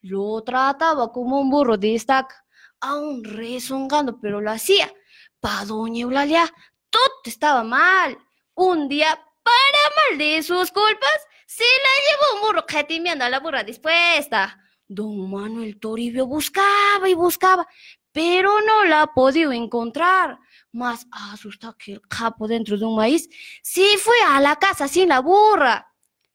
Lo trataba como un burro de estaca, aún rezongando, pero lo hacía. Pa' doña Eulalia, todo estaba mal. Un día, para mal de sus culpas, se la llevó un burro jetimeando a la burra dispuesta. Don Manuel Toribio buscaba y buscaba, pero no la ha podido encontrar. Más asustado que el capo dentro de un maíz, se fue a la casa sin la burra.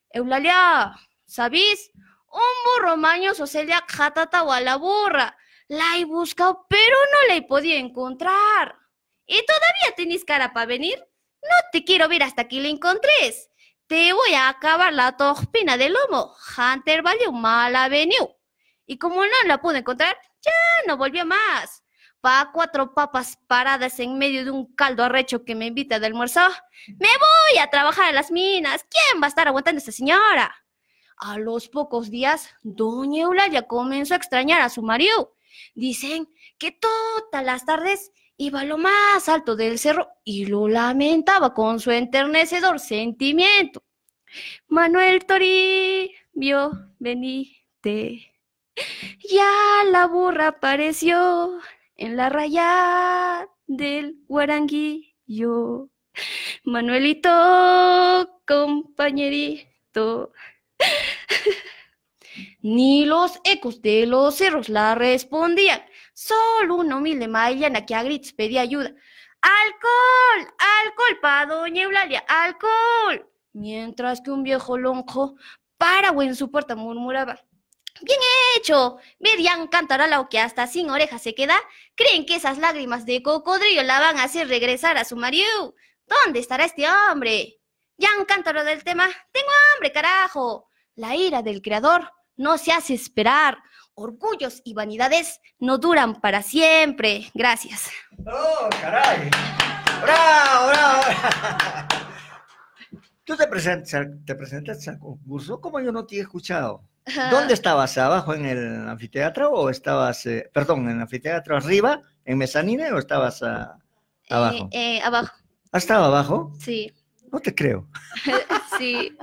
Eulalia, ¿sabís? Un burro mañoso se le ha a la burra. La he buscado, pero no la he podido encontrar. ¿Y todavía tenés cara para venir? No te quiero ver hasta que la encontres. Te voy a acabar la torpina del lomo. Hunter valió mala venido. Y como no la pude encontrar, ya no volvió más. Pa' cuatro papas paradas en medio de un caldo arrecho que me invita de almuerzo. Me voy a trabajar a las minas. ¿Quién va a estar aguantando a esta señora? A los pocos días, doña Eulalia comenzó a extrañar a su marido. Dicen que todas las tardes iba a lo más alto del cerro y lo lamentaba con su enternecedor sentimiento. Manuel Toribio, venite. Ya la burra apareció en la raya del guaranguillo. Manuelito, compañerito. Ni los ecos de los cerros la respondían. Solo una humilde maillana que a gritos pedía ayuda. ¡Alcohol! ¡Alcohol pa' doña Eulalia! ¡Alcohol! Mientras que un viejo lonjo, parado en su puerta, murmuraba. ¡Bien hecho! Verían cantarala que hasta sin orejas se queda. ¿Creen que esas lágrimas de cocodrilo la van a hacer regresar a su marido? ¿Dónde estará este hombre? Ya un cántaro del tema. Tengo hambre, carajo. La ira del creador no se hace esperar. Orgullos y vanidades no duran para siempre. Gracias. ¡Oh, caray! ¡Bravo, bravo! ¿Tú te presentas, te presentaste al concurso? ¿Cómo yo no te he escuchado? ¿Dónde estabas? ¿Abajo en el anfiteatro o estabas, eh, perdón, en el anfiteatro arriba, en mezanina o estabas ah, abajo? Eh, eh, abajo. ¿Has estado abajo? Sí. No te creo. sí.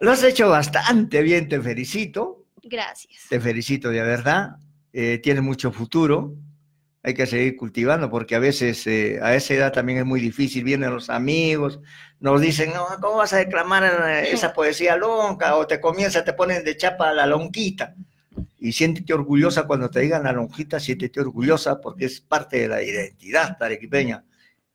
Lo has hecho bastante bien, te felicito. Gracias. Te felicito de verdad. Eh, tienes mucho futuro. Hay que seguir cultivando porque a veces eh, a esa edad también es muy difícil. Vienen los amigos, nos dicen, no, ¿cómo vas a declamar eh, esa poesía lonca? O te comienza, te ponen de chapa la lonquita. Y siéntete orgullosa cuando te digan la lonjita, siéntete orgullosa porque es parte de la identidad arequipeña.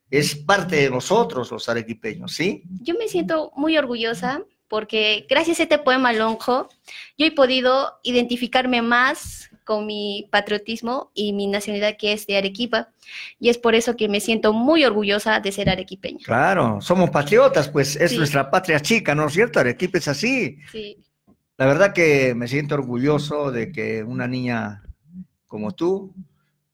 Es parte de nosotros los arequipeños, ¿sí? Yo me siento muy orgullosa porque gracias a este poema lonjo, yo he podido identificarme más con mi patriotismo y mi nacionalidad que es de Arequipa, y es por eso que me siento muy orgullosa de ser arequipeña. Claro, somos patriotas, pues es Sí. nuestra patria chica, ¿no es cierto? Arequipa es así. Sí. La verdad que me siento orgulloso de que una niña como tú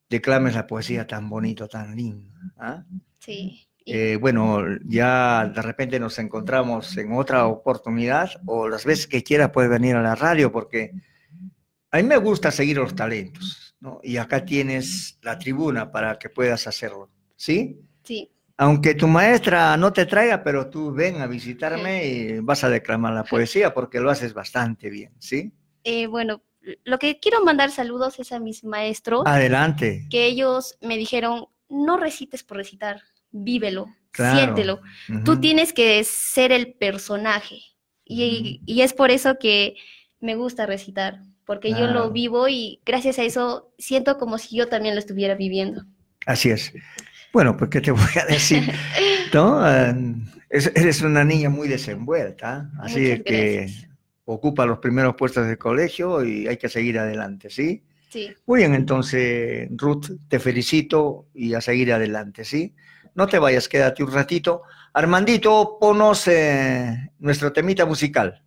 declames la poesía tan bonito, tan linda. ¿ah? Sí. Eh, bueno, ya de repente nos encontramos en otra oportunidad o las veces que quieras puedes venir a la radio porque a mí me gusta seguir los talentos, ¿no? Y acá tienes la tribuna para que puedas hacerlo, ¿sí? Sí. Aunque tu maestra no te traiga, pero tú ven a visitarme y vas a declamar la poesía porque lo haces bastante bien, ¿sí? Eh, bueno, lo que quiero mandar saludos es a mis maestros. Adelante. Que ellos me dijeron, no recites por recitar, vívelo, Claro. siéntelo. Tú tienes que ser el personaje. Y, y es por eso que me gusta recitar, porque yo lo vivo y gracias a eso siento como si yo también lo estuviera viviendo. Así es. Bueno, pues qué te voy a decir, ¿no? Es- eres una niña muy desenvuelta, así Muchas que gracias. ocupa los primeros puestos del colegio y hay que seguir adelante, ¿sí? Sí. Muy bien, entonces, Ruth, te felicito y a seguir adelante, ¿sí? No te vayas, quédate un ratito. Armandito, ponos eh, nuestro temita musical.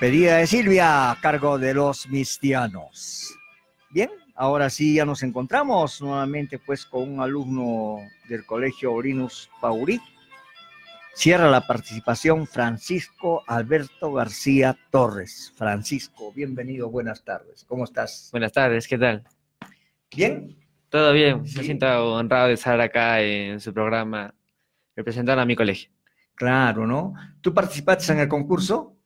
Despedida de Silvia a cargo de los mistianos. Bien, ahora sí ya nos encontramos nuevamente pues con un alumno del colegio Orinus Paurí. Cierra la participación Francisco Alberto García Torres. Francisco, bienvenido, buenas tardes. ¿Cómo estás? Buenas tardes, ¿qué tal? ¿Bien? Todo bien, Sí. me siento honrado de estar acá en su programa representar a mi colegio. Claro, ¿no? ¿Tú participaste en el concurso?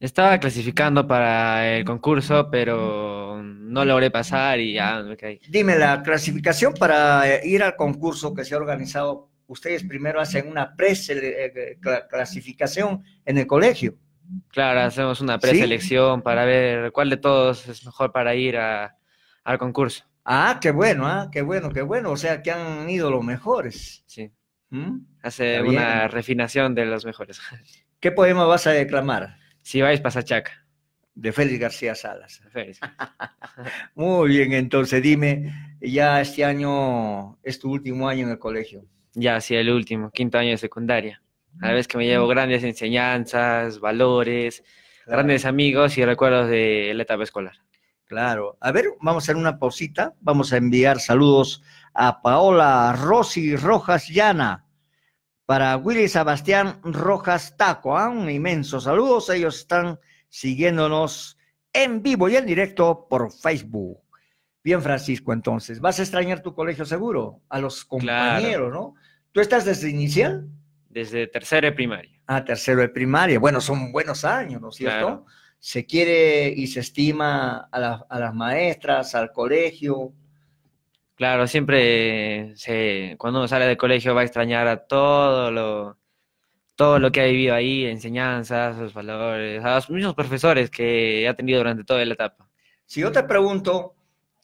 Estaba clasificando para el concurso, pero no logré pasar y ya me caí. Dime, la clasificación para eh, ir al concurso que se ha organizado, ustedes primero hacen una pre-clasificación en el colegio. Claro, hacemos una preselección para ver cuál de todos es mejor para ir a- al concurso. Ah, qué bueno, ah, qué bueno, qué bueno. O sea que han ido los mejores. Sí. ¿Mm? Hace Está una bien. refinación de los mejores. ¿Qué poema vas a declamar? Si vais, pasachaca. De Félix García Salas. Félix. Muy bien, entonces dime, ya este año es tu último año en el colegio. Ya, sí, el último, quinto año de secundaria. A la vez que me llevo grandes enseñanzas, valores, grandes amigos y recuerdos de la etapa escolar. Claro. A ver, vamos a hacer una pausita. Vamos a enviar saludos a Paola Rosy Rojas Llana, para Willy Sebastián Rojas Taco. ¿ah? Un inmenso saludos. Ellos están siguiéndonos en vivo y en directo por Facebook. Bien, Francisco, entonces, vas a extrañar tu colegio seguro, a los compañeros, ¿no? ¿Tú estás desde inicial? Desde tercero de primaria. Ah, tercero de primaria. Bueno, son buenos años, ¿no es cierto? Claro. Se quiere y se estima a, la- a las maestras, al colegio. Claro, siempre se, cuando uno sale del colegio va a extrañar a todo lo, todo lo que ha vivido ahí, enseñanzas, sus valores, a los mismos profesores que ha tenido durante toda la etapa. Si yo te pregunto,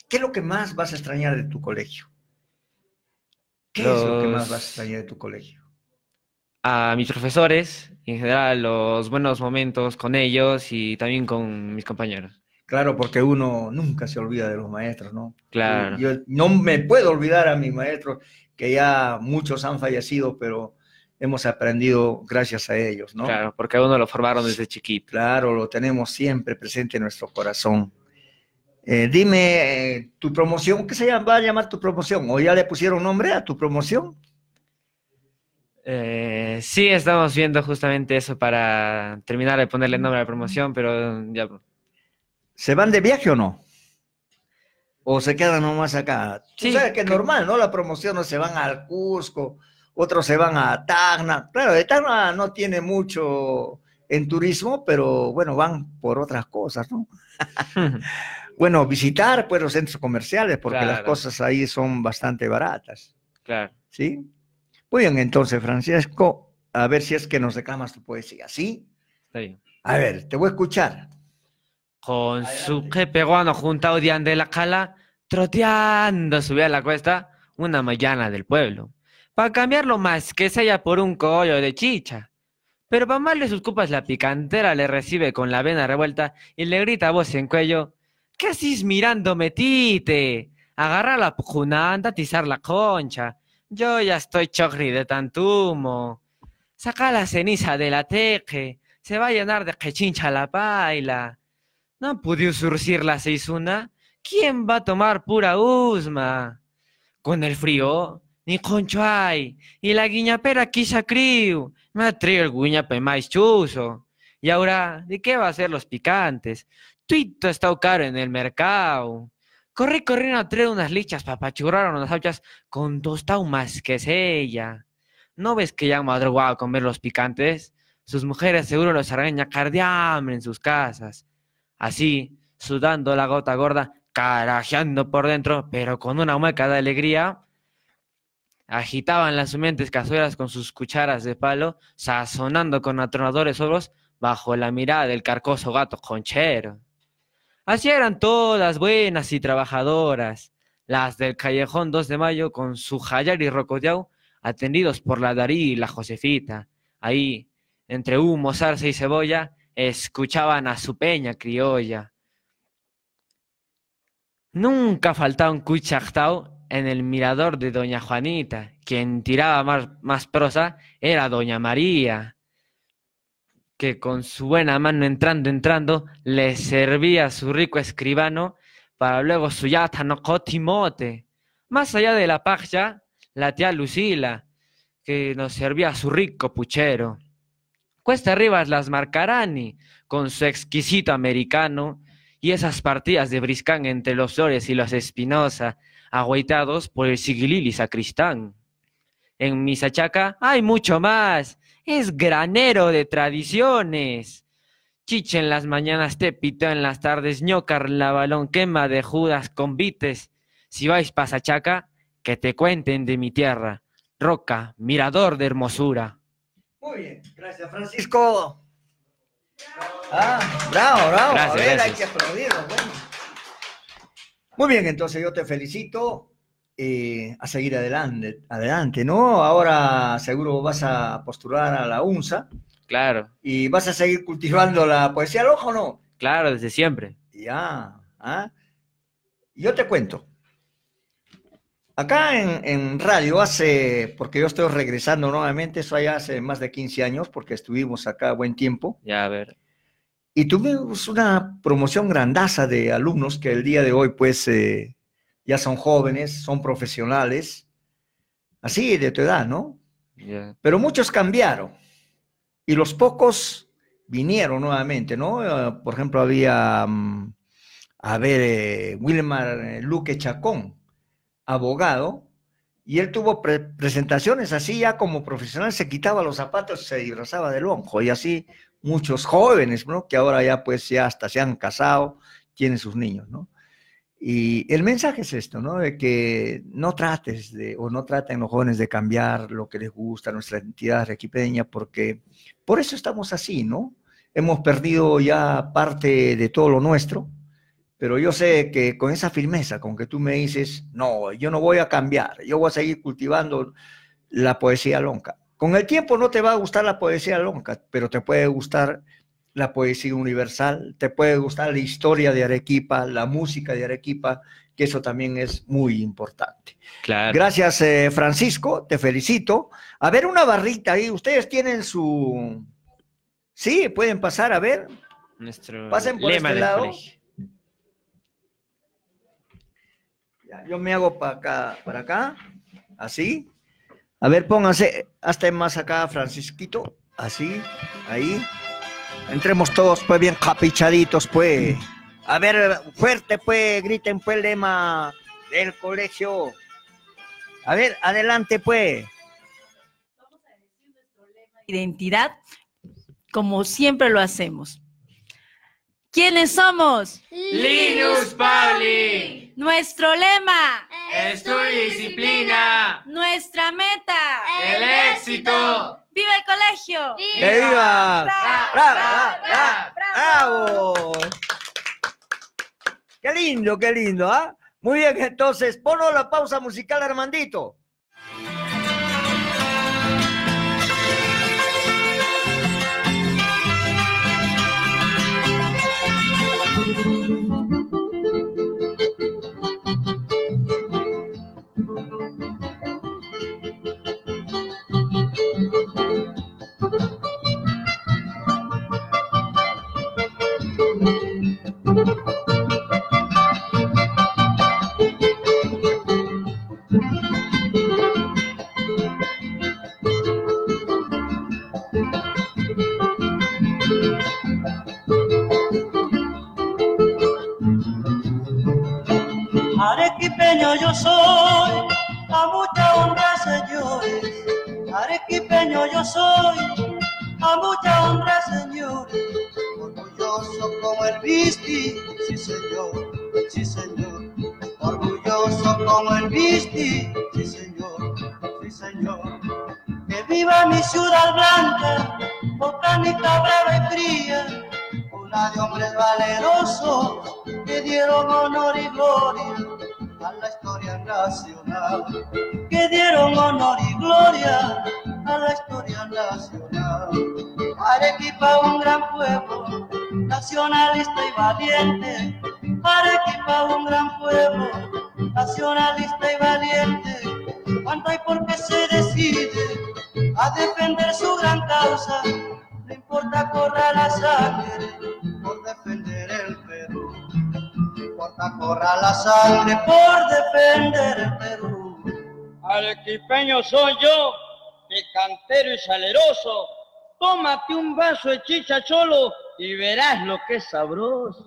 ¿qué es lo que más vas a extrañar de tu colegio? ¿Qué es lo que más vas a extrañar de tu colegio? A mis profesores, en general, los buenos momentos con ellos y también con mis compañeros. Claro, porque uno nunca se olvida de los maestros, ¿no? Claro. Yo no me puedo olvidar a mis maestros, que ya muchos han fallecido, pero hemos aprendido gracias a ellos, ¿no? Claro, porque a uno lo formaron desde chiquito. Claro, lo tenemos siempre presente en nuestro corazón. Eh, dime, eh, tu promoción, ¿qué se llama? va a llamar tu promoción? ¿O ya le pusieron nombre a tu promoción? Eh, sí, estamos viendo justamente eso para terminar de ponerle nombre a la promoción, pero ya ¿Se van de viaje o no? ¿O se quedan nomás acá? Sí, sabes que es normal, ¿no? La promoción no se van al Cusco, otros se van a Tacna. Claro, de Tacna no tiene mucho en turismo, pero bueno, van por otras cosas, ¿no? Bueno, visitar pues los centros comerciales, porque las cosas ahí son bastante baratas, claro. ¿sí? Muy bien, entonces, Francisco, a ver si es que nos declamas tu poesía, ¿sí? Está bien. A ver, te voy a escuchar. Con su que peruano juntado de de la cala, troteando subía la cuesta una mañana del pueblo, para cambiarlo más que sea por un collo de chicha. Pero para más sus cupas la picantera le recibe con la vena revuelta y le grita a voz en cuello, ¿qué haces mirándome, tite? Agarra la pujunanda, atizar la concha. Yo ya estoy chocri de tanto humo. Saca la ceniza de la teje, se va a llenar de quechincha la paila. No pudo surcir la seisuna. ¿Quién va a tomar pura usma? Con el frío, ni concho hay. Y la guiñapera quizá criu. Me atrevo el guiñape más chuzo. Y ahora, ¿de qué va a ser los picantes? Tuito está caro en el mercado. Corrí corriendo a traer unas lichas para pachurrar unas hachas con tostado más que ella. ¿No ves que ya han a comer los picantes? Sus mujeres seguro los de hambre en sus casas. Así, sudando la gota gorda, carajeando por dentro, pero con una mueca de alegría, agitaban las humentes cazuelas con sus cucharas de palo, sazonando con atronadores ogros bajo la mirada del carcoso gato conchero. Así eran todas buenas y trabajadoras, las del callejón 2 de mayo con su jayar y rocoteau, atendidos por la Darí y la Josefita. Ahí, entre humo, zarza y cebolla, escuchaban a su peña criolla. Nunca faltaba un cuchactao en el mirador de doña Juanita. Quien tiraba más, más prosa era doña María, que con su buena mano entrando, entrando, le servía su rico escribano para luego su yata no cotimote. Más allá de la paja, la tía Lucila, que nos servía su rico puchero. Cuesta arriba las Marcarani, con su exquisito americano, y esas partidas de briscán entre los Flores y los Espinosa, agüitados por el Sigilili sacristán. En Misachaca hay mucho más. Es granero de tradiciones. Chicha en las mañanas, tepito en las tardes, ñocar la balón quema de judas convites. Si vais pa' Sachaca, que te cuenten de mi tierra. Roca, mirador de hermosura. Muy bien, gracias Francisco. Ah, bravo, bravo. Gracias, a ver, hay que aplaudirlo. bueno. Muy bien, entonces yo te felicito eh, a seguir adelante, adelante, ¿no? Ahora seguro vas a postular a la UNSA Claro, y vas a seguir cultivando la poesía al ojo, ¿no? claro, desde siempre. Ya, ¿ah? Yo te cuento. Acá en, en radio hace, porque yo estoy regresando nuevamente, eso ya hace más de 15 años, porque estuvimos acá buen tiempo, Ya, a ver. y tuvimos una promoción grandaza de alumnos que el día de hoy pues eh, ya son jóvenes, son profesionales, así de tu edad, ¿no? Ya. Pero muchos cambiaron y los pocos vinieron nuevamente, ¿no? Eh, por ejemplo, había, mm, a ver, eh, Wilmar eh, Luque Chacón, abogado, y él tuvo pre- presentaciones así ya como profesional, se quitaba los zapatos se disfrazaba de lonjo, y así muchos jóvenes, ¿no? Que ahora ya pues ya hasta se han casado, tienen sus niños, ¿no? Y el mensaje es esto, ¿no? De que no trates de, o no traten los jóvenes de cambiar lo que les gusta, nuestra identidad arequipeña, porque por eso estamos así, ¿no? Hemos perdido ya parte de todo lo nuestro, pero yo sé que con esa firmeza con que tú me dices, no, yo no voy a cambiar, yo voy a seguir cultivando la poesía lonca. Con el tiempo no te va a gustar la poesía lonca, pero te puede gustar la poesía universal, te puede gustar la historia de Arequipa, la música de Arequipa, que eso también es muy importante. Claro. Gracias, eh, Francisco, te felicito. A ver, una barrita ahí, ustedes tienen su... Sí, pueden pasar, a ver. Nuestro Pasen por lema este lado. colegio. Ya, Yo me hago para acá, para acá, así. A ver, pónganse hasta más acá, Francisquito, así, ahí. Entremos todos, pues, bien capichaditos, pues. A ver, fuerte, pues, griten, pues, el lema del colegio. A ver, adelante, pues. Identidad, como siempre lo hacemos. ¿Quiénes somos? Linus Pauling. Nuestro lema. Estudio y disciplina. Nuestra meta. El éxito. ¡Viva el colegio! ¡Que viva! ¡Bravo, ¡Bravo! bravo, ¡Bravo! ¡Qué lindo, qué lindo! ¿ah? Muy bien, entonces, ponlo la pausa musical, Armandito. Nacional, que dieron honor y gloria a la historia nacional. Arequipa un gran pueblo, nacionalista y valiente. Arequipa un gran pueblo, nacionalista y valiente. Cuánto hay por qué se decide a defender su gran causa. No importa corra la sangre corra la sangre por defender el Perú. Arequipeño soy yo, picantero y saleroso. Tómate un vaso de chicha cholo y verás lo que es sabroso.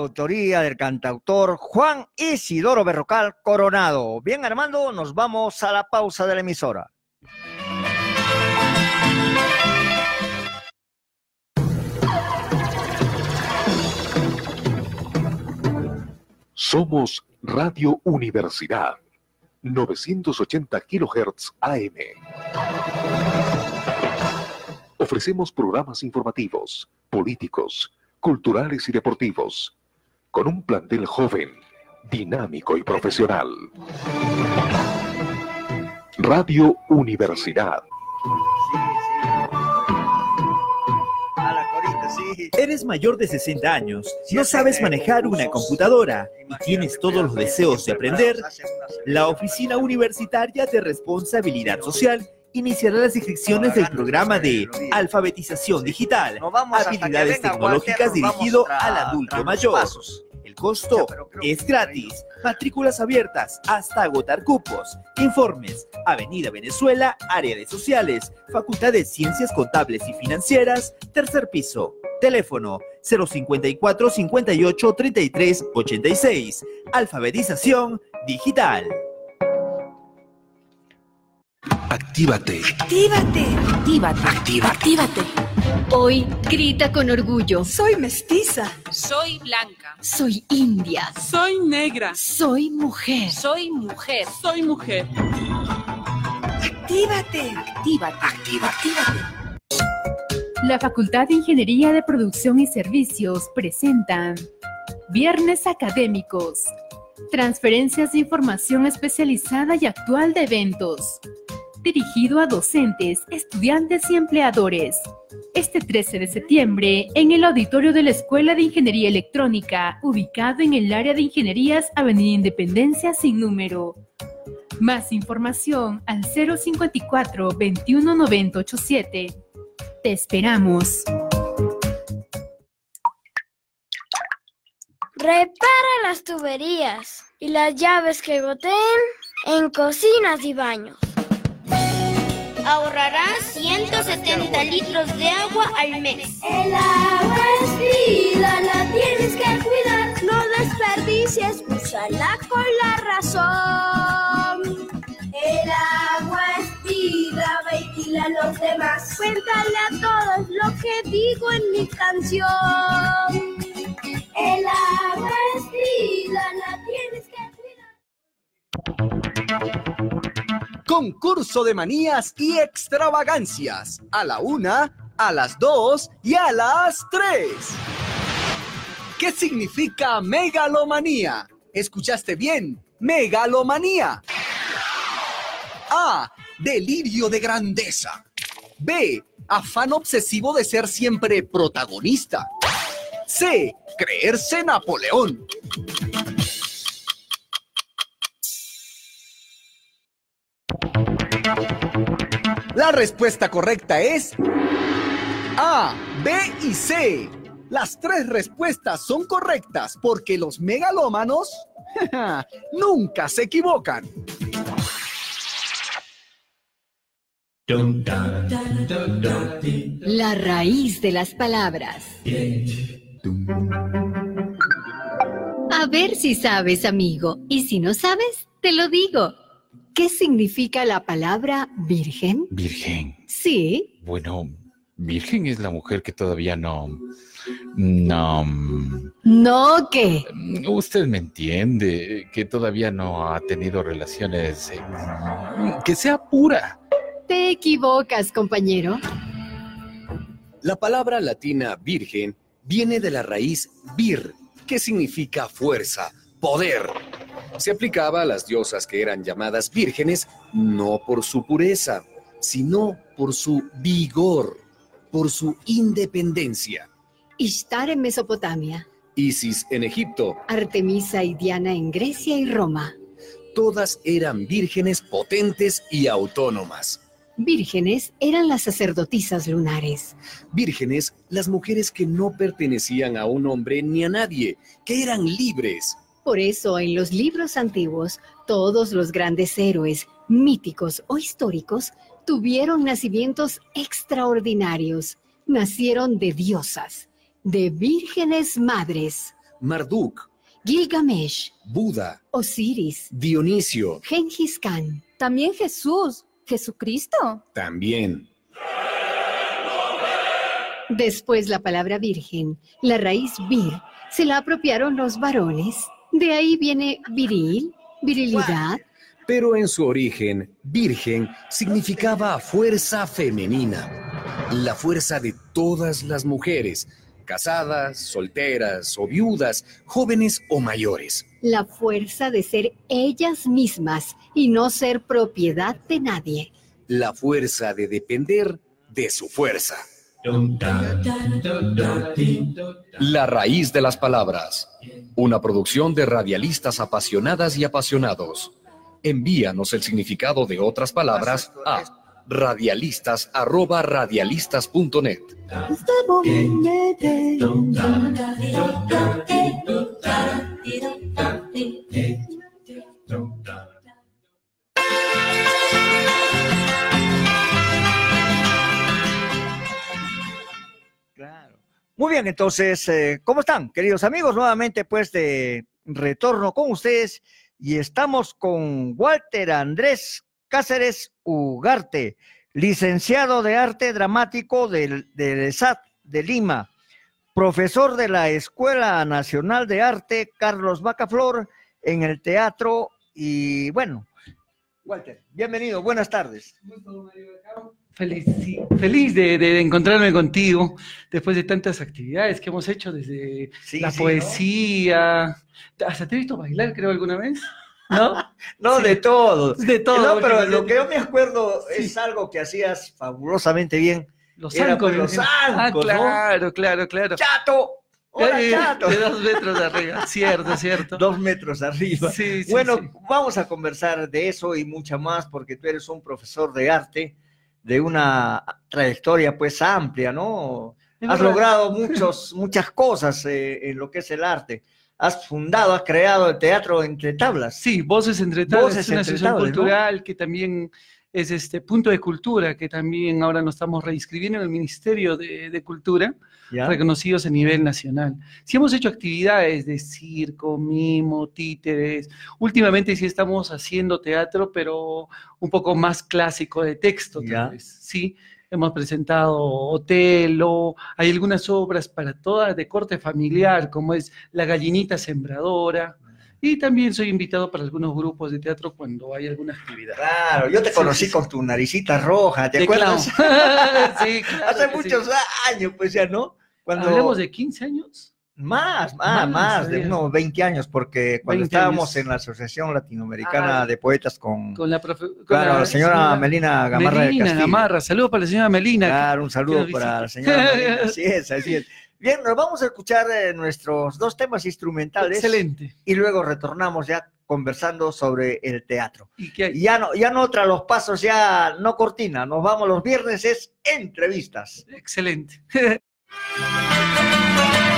Autoría del cantautor Juan Isidoro Berrocal Coronado. Bien, Armando, nos vamos a la pausa de la emisora. Somos Radio Universidad, 980 kHz AM. Ofrecemos programas informativos, políticos, culturales y deportivos, con un plantel joven, dinámico y profesional. Radio Universidad. Eres mayor de 60 años, no sabes manejar una computadora y tienes todos los deseos de aprender. La Oficina Universitaria de Responsabilidad Social iniciará las inscripciones del programa de alfabetización digital, habilidades tecnológicas dirigido al adulto mayor. El costo es gratis. Matrículas abiertas hasta agotar cupos. Informes. Avenida Venezuela, Área de Sociales, Facultad de Ciencias Contables y Financieras, tercer piso. Teléfono 054 58 33 86. Alfabetización digital. Actívate. Actívate. Actívate. Actívate. Actívate. Hoy grita con orgullo. Soy mestiza. Soy blanca. Soy india. Soy negra. Soy mujer. Soy mujer. Soy mujer. Actívate. Actívate. Actívate. La Facultad de Ingeniería de Producción y Servicios presenta Viernes Académicos. Transferencias de información especializada y actual de eventos. Dirigido a docentes, estudiantes y empleadores. Este 13 de septiembre, en el auditorio de la Escuela de Ingeniería Electrónica, ubicado en el área de Ingenierías Avenida Independencia sin número. Más información al 054 21 90 87. Te esperamos. Repara las tuberías y las llaves que goteen en cocinas y baños. Ahorrarás 170 litros de agua al mes. El agua es vida, la tienes que cuidar. No desperdicies, úsala con la razón. El agua es vida, vigila a los demás. Cuéntale a todos lo que digo en mi canción. Concurso de manías y extravagancias. A la una, a las dos y a las tres. ¿Qué significa megalomanía? ¿Escuchaste bien? Megalomanía. A. Delirio de grandeza. B. Afán obsesivo de ser siempre protagonista. C. Creerse Napoleón. La respuesta correcta es A, B y C. Las tres respuestas son correctas porque los megalómanos nunca se equivocan. La raíz de las palabras. A ver si sabes, amigo. Y si no sabes, te lo digo. ¿Qué significa la palabra virgen? Virgen. Sí. Bueno, virgen es la mujer que todavía no... No... ¿No qué? Usted me entiende, que todavía no ha tenido relaciones... eh, que sea pura. Te equivocas, compañero. La palabra latina virgen viene de la raíz vir, que significa fuerza, poder. Se aplicaba a las diosas que eran llamadas vírgenes no por su pureza, sino por su vigor, por su independencia. Ishtar en Mesopotamia, Isis en Egipto, Artemisa y Diana en Grecia y Roma. todas eran vírgenes potentes y autónomas. Vírgenes eran las sacerdotisas lunares. Vírgenes, las mujeres que no pertenecían a un hombre ni a nadie, que eran libres. Por eso en los libros antiguos, todos los grandes héroes, míticos o históricos, tuvieron nacimientos extraordinarios. Nacieron de diosas, de vírgenes madres. Marduk, Gilgamesh, Buda, Osiris, Dionisio, Gengis Khan. También Jesús, Jesucristo. también. Después la palabra virgen, la raíz vir, se la apropiaron los varones. De ahí viene viril, virilidad. Pero en su origen, virgen significaba fuerza femenina, la fuerza de todas las mujeres, casadas, solteras o viudas, jóvenes o mayores. La fuerza de ser ellas mismas y no ser propiedad de nadie. La fuerza de depender de su fuerza. La raíz de las palabras. Una producción de radialistas apasionadas y apasionados. Envíanos el significado de otras palabras a radialistas@radialistas.net. Muy bien, entonces, eh, ¿cómo están, queridos amigos? Nuevamente, pues, de retorno con ustedes y estamos con Walter Andrés Cáceres Ugarte, licenciado de arte dramático del, del ESAT de Lima, profesor de la Escuela Nacional de Arte Carlos Bacaflor en el teatro y bueno, Walter, bienvenido, buenas tardes. Feliz, feliz de, de encontrarme contigo después de tantas actividades que hemos hecho desde la sí, poesía. ¿Hasta te he visto bailar, creo, alguna vez? ¿No? No, Sí. de todo. De todo. No, pero lo que yo me acuerdo es algo que hacías fabulosamente bien. Los Era, pues, zancos. los Ah, zancos, ¿no? claro, claro, claro. ¡Chato! ¡Hola, Eh! De dos metros de arriba. Cierto, cierto. Dos metros arriba. Sí, sí, bueno, sí. vamos a conversar de eso y mucha más, porque tú eres un profesor de arte de una trayectoria pues amplia, ¿no? Has verdad. logrado muchos, muchas cosas eh, en lo que es el arte. Has fundado, has creado el teatro entre tablas. Sí, Voces entre Tablas Voces es una entre tablas, ¿no? cultural que también es este punto de cultura, que también ahora nos estamos reinscribiendo en el Ministerio de, de Cultura, Ya. reconocidos a nivel nacional. Sí hemos hecho actividades de circo, mimo, títeres. Últimamente sí estamos haciendo teatro, pero un poco más clásico de texto, tal Ya. vez. Sí, hemos presentado Otelo, hay algunas obras para todas de corte familiar, como es La gallinita sembradora. Y también soy invitado para algunos grupos de teatro cuando hay alguna actividad. Claro, yo te conocí sí, con tu naricita roja, ¿te acuerdas? clown. Sí, claro Hace muchos años, pues ya, ¿no? Cuando... ¿Hablamos de 15 años? Más, más, Más, más, de unos 20 años, porque cuando 20 estábamos años. en la Asociación Latinoamericana Ah, de Poetas con, Con la, profe- con claro, la señora Melina Gamarra Melina Castillo. Gamarra, saludos para la señora Melina. Claro, un saludo para la señora Melina. Así es, así es. Bien, nos vamos a escuchar eh, nuestros dos temas instrumentales. Excelente. Y luego retornamos ya conversando sobre el teatro. ¿Y qué hay? Y ya no, ya no tras los pasos, ya no cortina, nos vamos los viernes, es entrevistas. Excelente.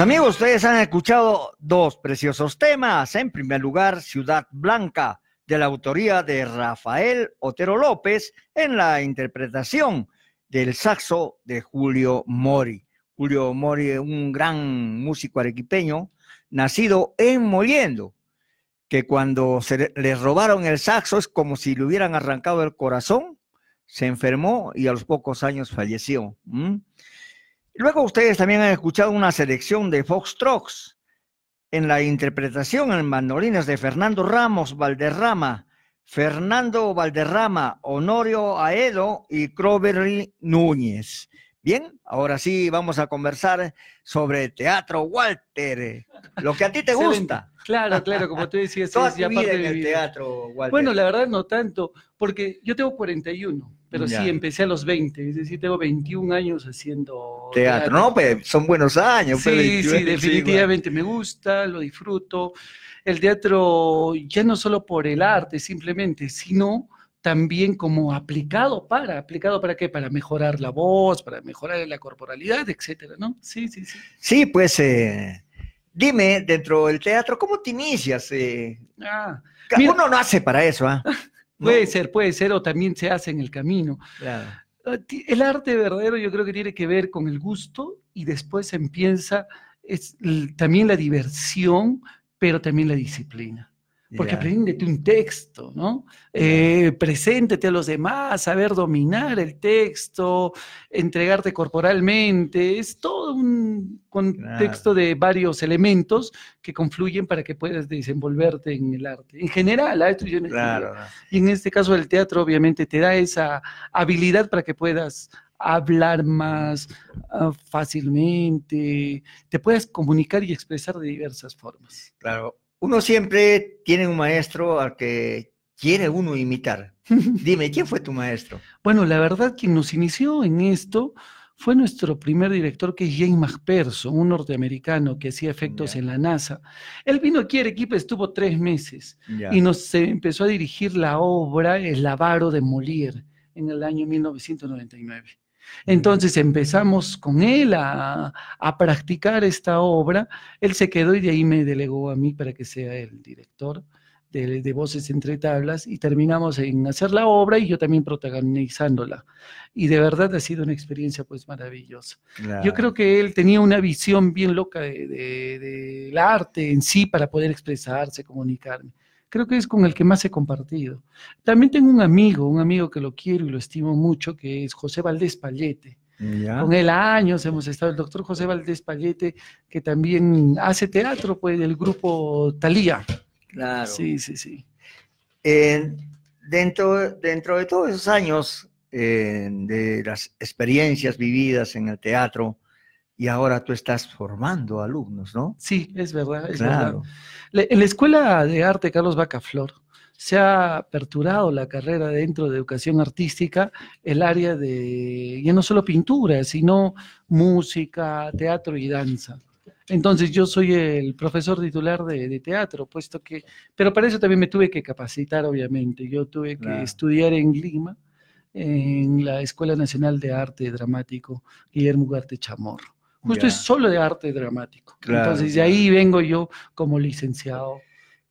amigos, ustedes han escuchado dos preciosos temas. En primer lugar, Ciudad Blanca, de la autoría de Rafael Otero López, en la interpretación del saxo de Julio Mori. Julio Mori, un gran músico arequipeño, nacido en Moliendo, que cuando se le robaron el saxo es como si le hubieran arrancado el corazón, se enfermó y a los pocos años falleció. Luego ustedes también han escuchado una selección de Fox Trucks en la interpretación en mandolines de Fernando Ramos Valderrama, Fernando Valderrama, Honorio Aedo y Croberry Núñez. Bien, ahora sí vamos a conversar sobre teatro, Walter, lo que a ti te gusta. Claro, claro, como tú decías, Toda es tu vida parte en de el vida. teatro, Walter. Bueno, la verdad no tanto, porque yo tengo 41, pero Ya. sí, empecé a los 20, es decir, tengo 21 años haciendo teatro, ¿no? Pues son buenos años. pues, Sí, 21, sí, definitivamente me gusta, lo disfruto. El teatro ya no solo por el arte simplemente, sino también como aplicado para, aplicado para qué? Para mejorar la voz, para mejorar la corporalidad, etcétera, ¿no? Sí, sí, sí. Sí, pues eh, dime, dentro del teatro, ¿cómo te inicias? eh? Ah, mira- Uno no hace para eso, ¿ah? Puede ser, puede ser, o también se hace en el camino. Ah, El arte verdadero yo creo que tiene que ver con el gusto y después empieza es también la diversión, pero también la disciplina. Porque Ya. apréndete un texto, ¿no? Eh, preséntete a los demás, saber dominar el texto, entregarte corporalmente. Es todo un contexto de varios elementos que confluyen para que puedas desenvolverte en el arte. En general. Esto yo en Claro. Y en este caso el teatro obviamente te da esa habilidad para que puedas hablar más ah, fácilmente, te puedas comunicar y expresar de diversas formas. Claro. Uno siempre tiene un maestro al que quiere uno imitar. Dime, ¿quién fue tu maestro? Bueno, la verdad quien nos inició en esto fue nuestro primer director, que es Jane McPherson, un norteamericano que hacía efectos en la NASA. Él vino aquí a Arequipa, estuvo tres meses y nos eh, empezó a dirigir la obra El Avaro de Molière en el año 1999. Entonces empezamos con él a, a practicar esta obra. Él se quedó y de ahí me delegó a mí para que sea el director de, de Voces entre Tablas y terminamos en hacer la obra y yo también protagonizándola. Y de verdad ha sido una experiencia pues maravillosa. Yo creo que él tenía una visión bien loca de- de- del arte en sí para poder expresarse, comunicarme. Creo que es con el que más he compartido. También tengo un amigo, un amigo que lo quiero y lo estimo mucho, que es José Valdés Pallete. Ya. Con él años hemos estado, el doctor José Valdés Pallete, que también hace teatro, pues, del grupo Talía. Claro. Sí, sí, sí. Eh, dentro, dentro de todos esos años eh, de las experiencias vividas en el teatro, y ahora tú estás formando alumnos, ¿no? Sí, es verdad, es Claro. verdad. En la Escuela de Arte Carlos Bacaflor se ha aperturado la carrera dentro de educación artística, el área de ya no solo pintura, sino música, teatro y danza. Entonces yo soy el profesor titular de, de teatro, puesto que, pero para eso también me tuve que capacitar, obviamente. Yo tuve que Claro. estudiar en Lima, en la Escuela Nacional de Arte Dramático, Guillermo Ugarte Chamorro. Justo es solo de arte dramático. Claro, Entonces, de ahí vengo yo como licenciado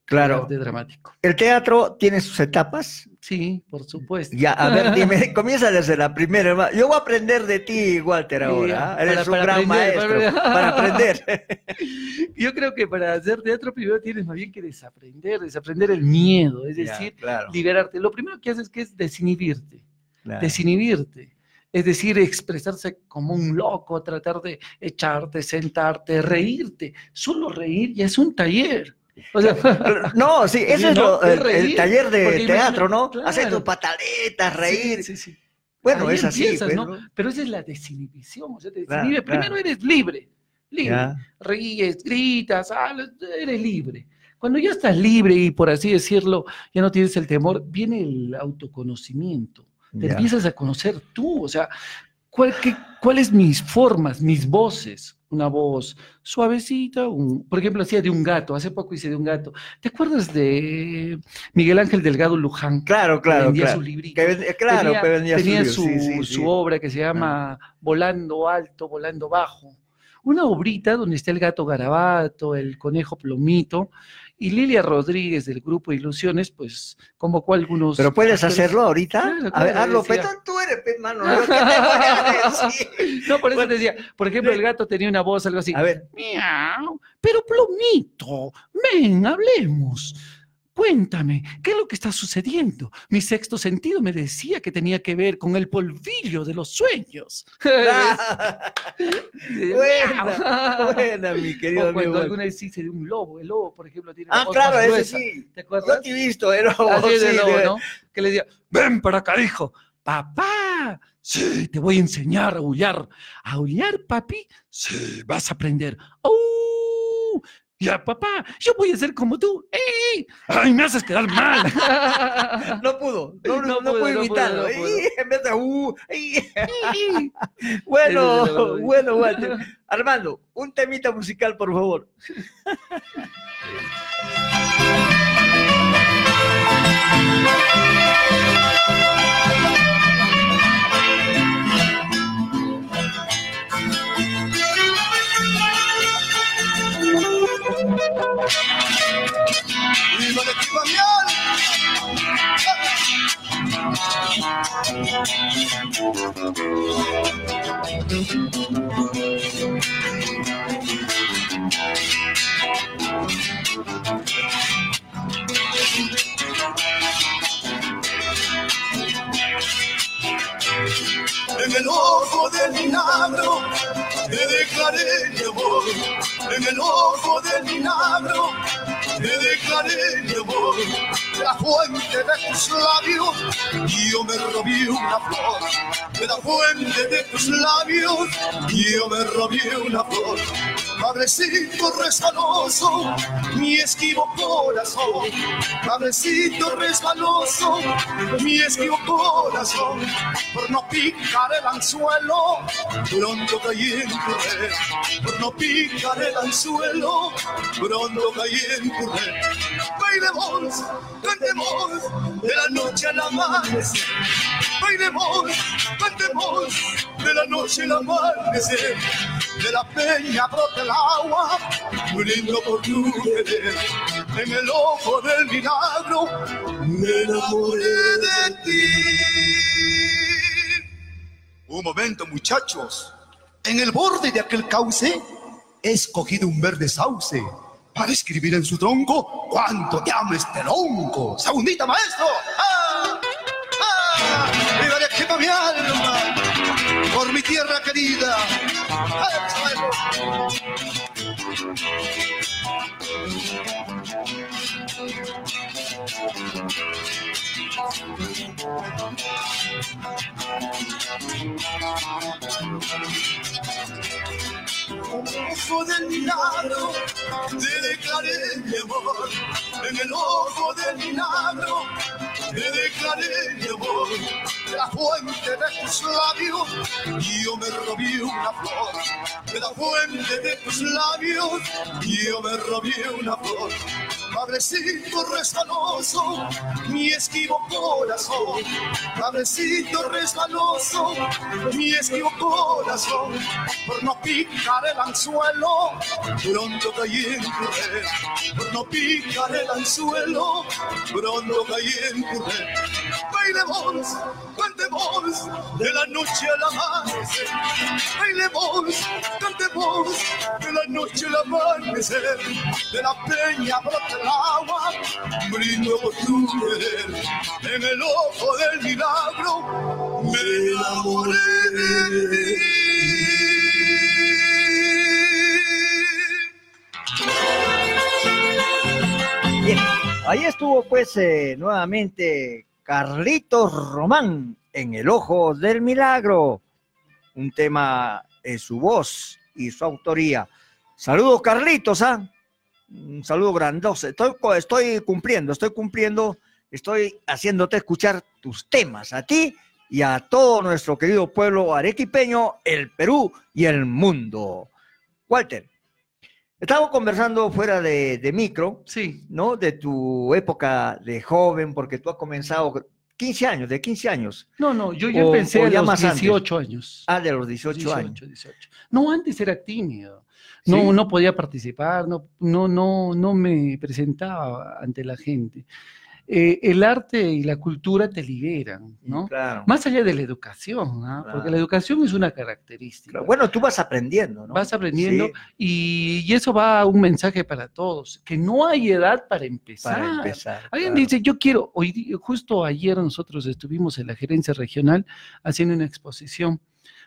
Claro. de arte dramático. ¿El teatro tiene sus etapas? Sí, por supuesto. Ya, a ver, dime, comienza desde la primera. Yo voy a aprender de ti, Walter, ahora. ¿ah? para- Eres un para gran aprender, maestro para- para aprender. Yo creo que para hacer teatro primero tienes más bien que desaprender, desaprender el miedo, es Ya, decir, claro. liberarte. Lo primero que haces que es desinhibirte, Claro. desinhibirte. Es decir, expresarse como un loco, tratar de echarte, sentarte, reírte. Solo reír ya es un taller. O sea, No, sí, ese es lo- el, taller de teatro, ¿no? claro. Hacer tus pataletas, reír. Sí, sí, sí. Bueno, Ahí es así, empiezas, pues, ¿no? ¿no? Pero esa es la desinhibición. O sea, te Claro. Primero eres libre, libre. Ya. Ríes, gritas, hablas, eres libre. Cuando ya estás libre y por así decirlo, ya no tienes el temor, viene el autoconocimiento. Te empiezas a conocer tú, o sea, ¿cuál, qué- ¿cuáles mis formas, mis voces? Una voz suavecita, un- por ejemplo, hacía de un gato, hace poco hice de un gato. ¿Te acuerdas de Miguel Ángel Delgado Luján? Claro, claro, Vendía claro. su librito. Que claro, tenía, que vendía su tenía libro, su, sí, sí, su sí. obra que se llama Volando Alto, Volando Bajo. Una obrita donde está el gato garabato, el conejo plomito, y Lilia Rodríguez del grupo Ilusiones, pues convocó a algunos. Pero puedes actores. hacerlo ahorita. Claro, a ver, hazlo. Petón, tú eres, mano. ¿no? ¿Qué te voy a decir? No, por eso te decía, por ejemplo, el gato tenía una voz, algo así. A ver. Miau, pero plomito, ven, hablemos. Cuéntame, ¿qué es lo que está sucediendo? Mi sexto sentido me decía que tenía que ver con el polvillo de los sueños. Buena, buena, mi querido O cuando amigo. alguna vez hice de un lobo, el lobo, por ejemplo, tiene Ah, claro, ese gruesa. sí. ¿Te acuerdas? Yo te he visto, era Así es el sí, lobo, de- ¿no? Que le decía, ven para acá, hijo. Papá, sí, te voy a enseñar a aullar. ¿A aullar, papi? Sí, vas a aprender. ¡Oh! Ya, papá, yo voy a ser como tú. ¡Ey! ¡Ay, me haces quedar mal! No pudo, no, no, pudo, imitarlo. pudo, no pudo. En vez de uh, bueno, bueno, Walter. Armando, un temita musical, por favor. ¡Viva la chiva En el ojo del vinagro te declaré mi amor. En el ojo del vinagro te declaré mi amor. De la fuente de tus labios yo me robé una flor. De la fuente de tus labios yo me robé una flor. Padrecito resbaloso, mi esquivo corazón. Padrecito resbaloso, mi esquivo corazón. Por no picar el anzuelo, pronto caí en tu red. Por no picar el anzuelo, pronto caí en tu red. Bailemos, cantemos, de la noche al amanecer. Bailemos, cantemos, de la noche al amanecer. De la peña brota el agua, muriendo por tu querer. En el ojo del milagro, me enamoré de ti. Un momento, muchachos. En el borde de aquel cauce he escogido un verde sauce para escribir en su tronco cuánto te amo este lonco. Segundita, maestro. ¡Ah! ¡Ah! ¡Viva de quema mi alma! Por mi tierra querida. ¡Ah, ojo del milagro te declaré mi amor. En el ojo del milagro te declaré mi amor. De la fuente de tus labios yo me robé una flor. De la fuente de tus labios yo me robé una flor. Padrecito resbaloso, mi esquivo corazón. Padrecito resbaloso, mi esquivo corazón. Por no picar el anzuelo, pronto caí en tu red. Por no picar el anzuelo, pronto caí en tu red. Bailemos, cantemos, de la noche al amanecer. Bailemos, cantemos, de la noche al amanecer. De la peña brota el agua, por tu querer. En el ojo del milagro, me enamoré de Bien, ahí estuvo pues eh, nuevamente Carlitos Román en El Ojo del Milagro, un tema en su voz y su autoría. Saludos Carlitos, ¿ah? Un saludo grandoso. Estoy, estoy cumpliendo, estoy cumpliendo, estoy haciéndote escuchar tus temas a ti y a todo nuestro querido pueblo arequipeño, el Perú y el mundo. Walter, Estamos conversando fuera de, de micro, sí. ¿no? De tu época de joven, porque tú has comenzado 15 años, de 15 años. No, no, yo ya O- empecé o a los más antes. 18 años. Ah, de los 18, años. 18. No, antes era tímido. No, ¿Sí? no podía participar, no, no, no, no me presentaba ante la gente. Eh, el arte y la cultura te liberan, ¿no? Claro. Más allá de la educación, ¿ah? porque Claro. la educación es una característica. Bueno, tú vas aprendiendo, ¿no? Vas aprendiendo Sí. y, y eso va a un mensaje para todos, que no hay edad para empezar. Para empezar, Alguien dice, yo quiero, hoy, justo ayer nosotros estuvimos en la gerencia regional haciendo una exposición,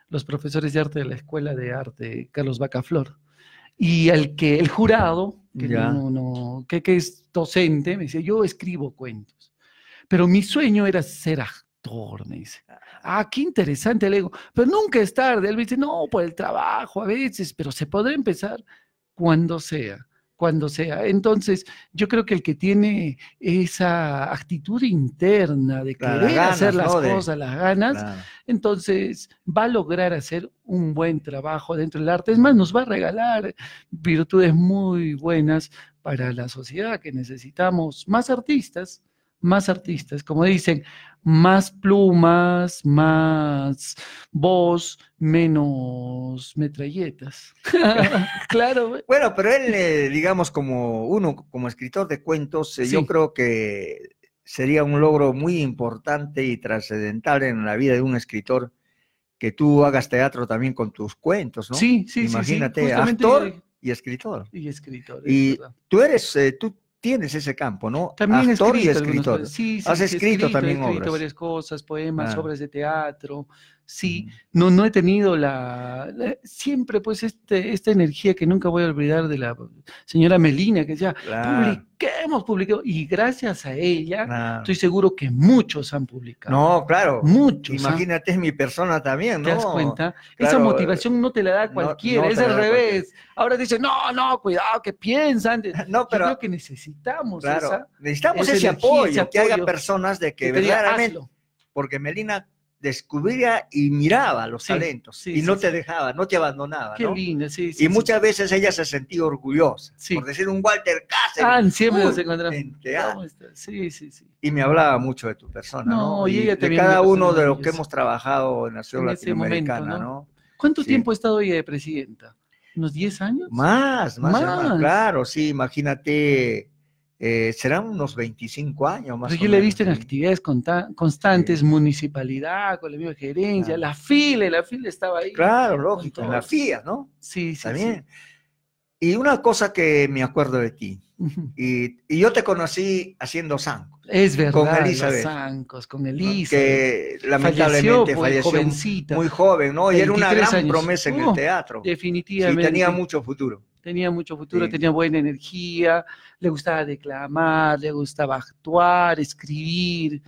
los profesores de arte de la Escuela de Arte Carlos Bacaflor, y el que el jurado, que, no, no- que, que es docente, me decía, yo escribo cuentos, pero mi sueño era ser actor, me dice. Ah, qué interesante, le digo, pero nunca es tarde. Él me dice, no, por el trabajo a veces, pero se podrá empezar cuando sea, cuando sea. Entonces, yo creo que el que tiene esa actitud interna de querer las hacer las ¿no? Cosas, las ganas, Claro. Entonces va a lograr hacer un buen trabajo dentro del arte. Es más, nos va a regalar virtudes muy buenas para la sociedad, que necesitamos más artistas, más artistas, como dicen, más plumas, más voz, menos metralletas. claro. Bueno, pero él, eh, digamos, como uno, como escritor de cuentos, eh, yo creo que sería un logro muy importante y trascendental en la vida de un escritor que tú hagas teatro también con tus cuentos, ¿no? Sí, sí, sí, sí, Imagínate, justamente- actor y escritor. Y escritor. es Y tú eres, eh, tú tienes ese campo, ¿no? También actor y escrito algunas escritor. Sí, sí, Has sí, he escrito, también he escrito obras. varias cosas, poemas, Claro. obras de teatro. Sí, no, no he tenido la, la- siempre pues este, esta energía que nunca voy a olvidar de la señora Melina, que decía, Claro. publiquemos, publiquemos, y gracias a ella Claro. estoy seguro que muchos han publicado. No, claro. Muchos. ¿ah? Imagínate mi persona también, ¿no? ¿Te das cuenta? Esa motivación no te la da cualquiera, no es al revés. Ahora dicen, no, no, cuidado, que piensan. No, pero- Yo creo que necesitamos esa- necesitamos esa ese energía, apoyo, ese que haya personas de que Que diga, verdaderamente, porque Melina descubría y miraba los Sí, talentos sí, y no sí. te dejaba, no te abandonaba, Qué ¿no? linda, sí, y muchas veces ella se sentía orgullosa, por decir un Walter Cáceres. Ah, siempre nos encontramos. Sí, sí, sí. Y me hablaba mucho de tu persona, ¿no? No, y ella de cada uno de los que hemos trabajado en la ciudad En ese momento, latinoamericana, ¿no? ¿no? ¿Cuánto tiempo ha estado ella de presidenta? ¿Unos 10 años? Más, más, Más. claro, sí, imagínate, eh, serán unos 25 años más o yo la he visto en sí. actividades constantes, municipalidad, con la misma gerencia, la fila, la fila estaba ahí. Claro, lógico, en la. FIA, ¿no? Sí, sí, También. Y una cosa que me acuerdo de ti, y, y yo te conocí haciendo zanco, Es verdad, con Elizabeth, zancos, con. Elizabeth. que lamentablemente pues, falleció, jovencita. muy joven, ¿no? Y era una 23 gran años. promesa en Oh, el teatro. Definitivamente. Sí, tenía mucho futuro. Tenía mucho futuro, Sí. tenía buena energía, le gustaba declamar, le gustaba actuar, escribir.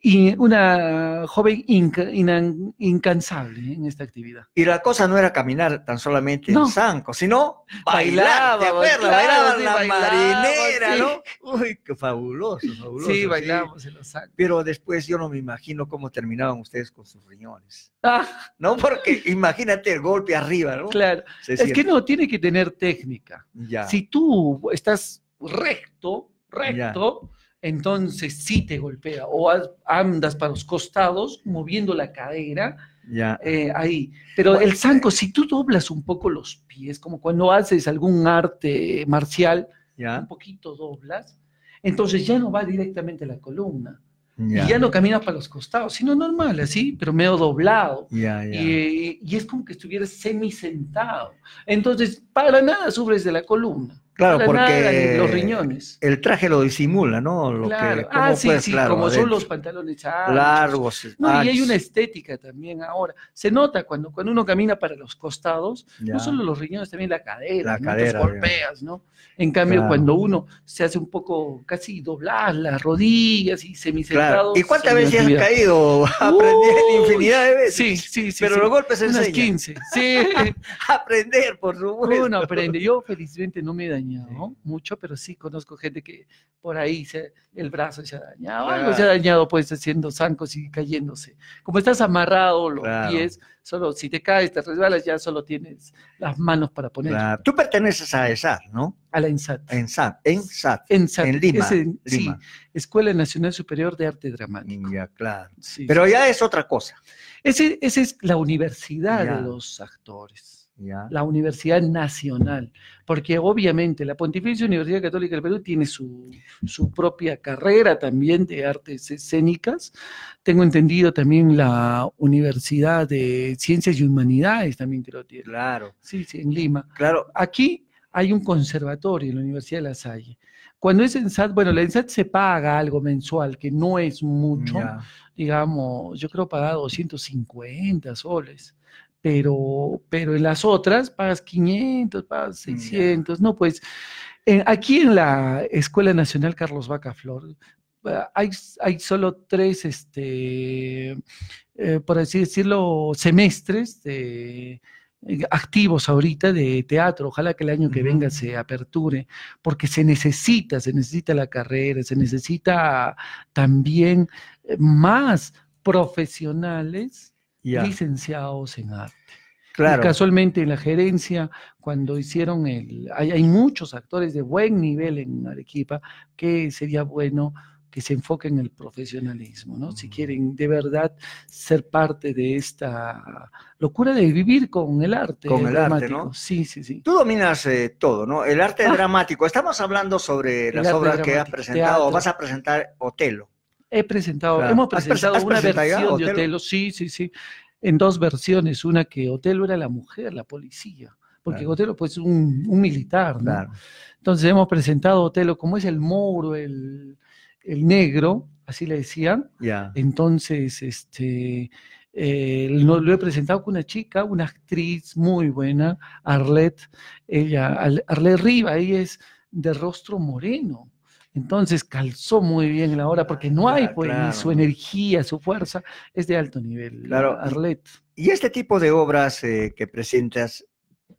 Y una joven inca- inan- incansable en esta actividad. Y la cosa no era caminar tan solamente No. en zanco, sino bailar, ¿te acuerdas? claro, Bailaban sí, la marinera, sí. ¿no? Uy, qué fabuloso, fabuloso. Sí, bailábamos en los zancos. Pero después yo no me imagino cómo terminaban ustedes con sus riñones. Ah, No, porque imagínate el golpe arriba, ¿no? claro. Se Es que no, tiene que tener técnica. Ya. Si tú estás recto, recto, entonces sí te golpea. O andas para los costados, moviendo la cadera, Ya. eh, ahí. Pero el zanco, si tú doblas un poco los pies, como cuando haces algún arte marcial, Ya. un poquito doblas, entonces ya no va directamente a la columna. Ya. Y ya no caminas para los costados, sino normal, así, pero medio doblado. Ya, ya. Y, y es como que estuvieras semi-sentado. Entonces, para nada sufres de la columna. Claro, porque nada los riñones. el traje lo disimula, ¿no? Lo Claro. que, ¿cómo ah, sí, puedes? sí, Claro, como son los pantalones anchos. largos. No, y hay una estética también ahora. Se nota cuando, cuando uno camina para los costados, Ya. no solo los riñones, también la cadera. La ¿no? cadera, Te golpeas, ¿no? En cambio, Claro. cuando uno se hace un poco casi doblar las rodillas y semisentado. Claro. ¿Y cuántas veces has caído? Aprender infinidad de veces. Sí, sí, sí. Pero sí. los golpes se Unas enseñan. 15. Sí. Aprender, por supuesto. Uno aprende. Yo felizmente no me dañé dañado mucho, pero sí conozco gente que por ahí se, el brazo se ha dañado, algo se ha dañado pues haciendo zancos y cayéndose. Como estás amarrado los Claro. pies, solo si te caes, te resbalas, ya solo tienes las manos para poner. Claro. Tú perteneces a ESAT, ¿no? A la ENSAT. ENSAT, ENSAT. En, SAT, En Lima. es en- Lima. Sí, Escuela Nacional Superior de Arte Dramático. Ya, claro. Sí, Pero ya es otra cosa. Esa es la universidad Ya. de los actores. La Universidad Nacional, porque obviamente la Pontificia Universidad Católica del Perú tiene su, su propia carrera también de artes escénicas. Tengo entendido también la Universidad de Ciencias y Humanidades también creo que tiene. Claro. Sí, sí, en Lima. Claro. Aquí hay un conservatorio en la Universidad de La Salle. Cuando es ENSAT, bueno, la ENSAT se paga algo mensual, que no es mucho, digamos, yo creo pagar 250 soles, pero, pero en las otras pagas 500, pagas 600, no, pues eh, aquí en la Escuela Nacional Carlos Vaca Flor eh, hay, hay solo tres, este, eh, por así decirlo, semestres de, eh, activos ahorita de teatro. Ojalá que el año que venga se aperture, porque se necesita, se necesita la carrera, se necesita también más profesionales Licenciados en arte. Claro. Y casualmente en la gerencia, cuando hicieron el... Hay, hay muchos actores de buen nivel en Arequipa que sería bueno que se enfoquen en el profesionalismo, ¿no? Si quieren de verdad ser parte de esta locura de vivir con el arte. Con el arte. ¿no? Sí, sí, sí. Tú dominas eh, todo, ¿no? El arte Ah. dramático. Estamos hablando sobre El las obras que has presentado. teatro. Vas a presentar Otelo. He presentado, Claro. hemos ¿Has presen- presentado has una presentado versión de Otelo? Sí, sí, sí, en dos versiones, una que Otelo era la mujer, la policía, porque Claro. Otelo pues un, un militar, ¿no? Claro. Entonces hemos presentado a Otelo como es el moro, el, el negro, así le decían, entonces, este, eh, lo, lo he presentado con una chica, una actriz muy buena, Arlette, ella, Arlette Riva, ella es de rostro moreno. Entonces calzó muy bien en la obra porque no hay, pues, claro. su energía, su fuerza es de alto nivel. Claro. Arlette. Y este tipo de obras eh, que presentas,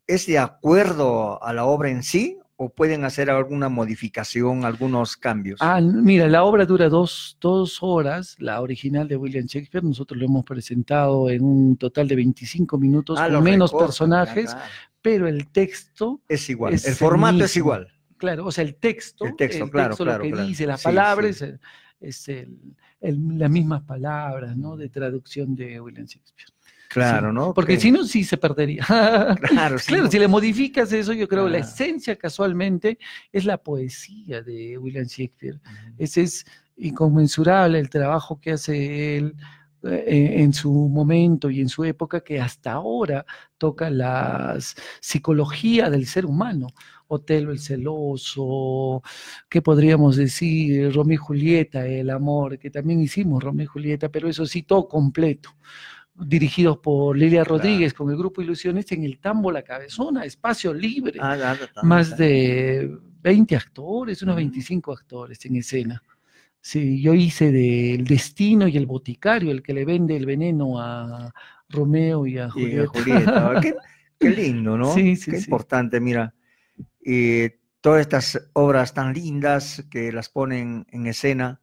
¿es de acuerdo a la obra en sí o pueden hacer alguna modificación, algunos cambios? Ah, mira, la obra dura dos, dos horas, la original de William Shakespeare, nosotros lo hemos presentado en un total de 25 minutos Ah, con menos personajes, pero el texto Es igual, es el formato es igual. Claro, o sea, el texto, El texto, claro, lo claro, que claro. dice, las Sí, palabras, sí. es el- el- las mismas palabras, ¿no? De traducción de William Shakespeare. Claro, Sí, ¿no? Porque Que- si no, sí se perdería. Claro, claro, si le modificas eso, yo creo la Claro. esencia casualmente es la poesía de William Shakespeare. Ese es inconmensurable el trabajo que hace él en su momento y en su época que hasta ahora toca la psicología del ser humano. Otelo el celoso, ¿qué podríamos decir? Romeo y Julieta, el amor, que también hicimos Romeo y Julieta, pero eso sí, todo completo dirigidos por Lilia Rodríguez con el grupo Ilusiones en el Tambo La Cabezona, espacio libre. Ah, Más de 20 actores, unos 25 actores en escena. Sí, yo hice del destino y el boticario, el que le vende el veneno a Romeo y a Y a Julieta. Julieta. qué, qué lindo, ¿no? Sí, sí, Qué sí. importante, mira. Y todas estas obras tan lindas que las ponen en escena.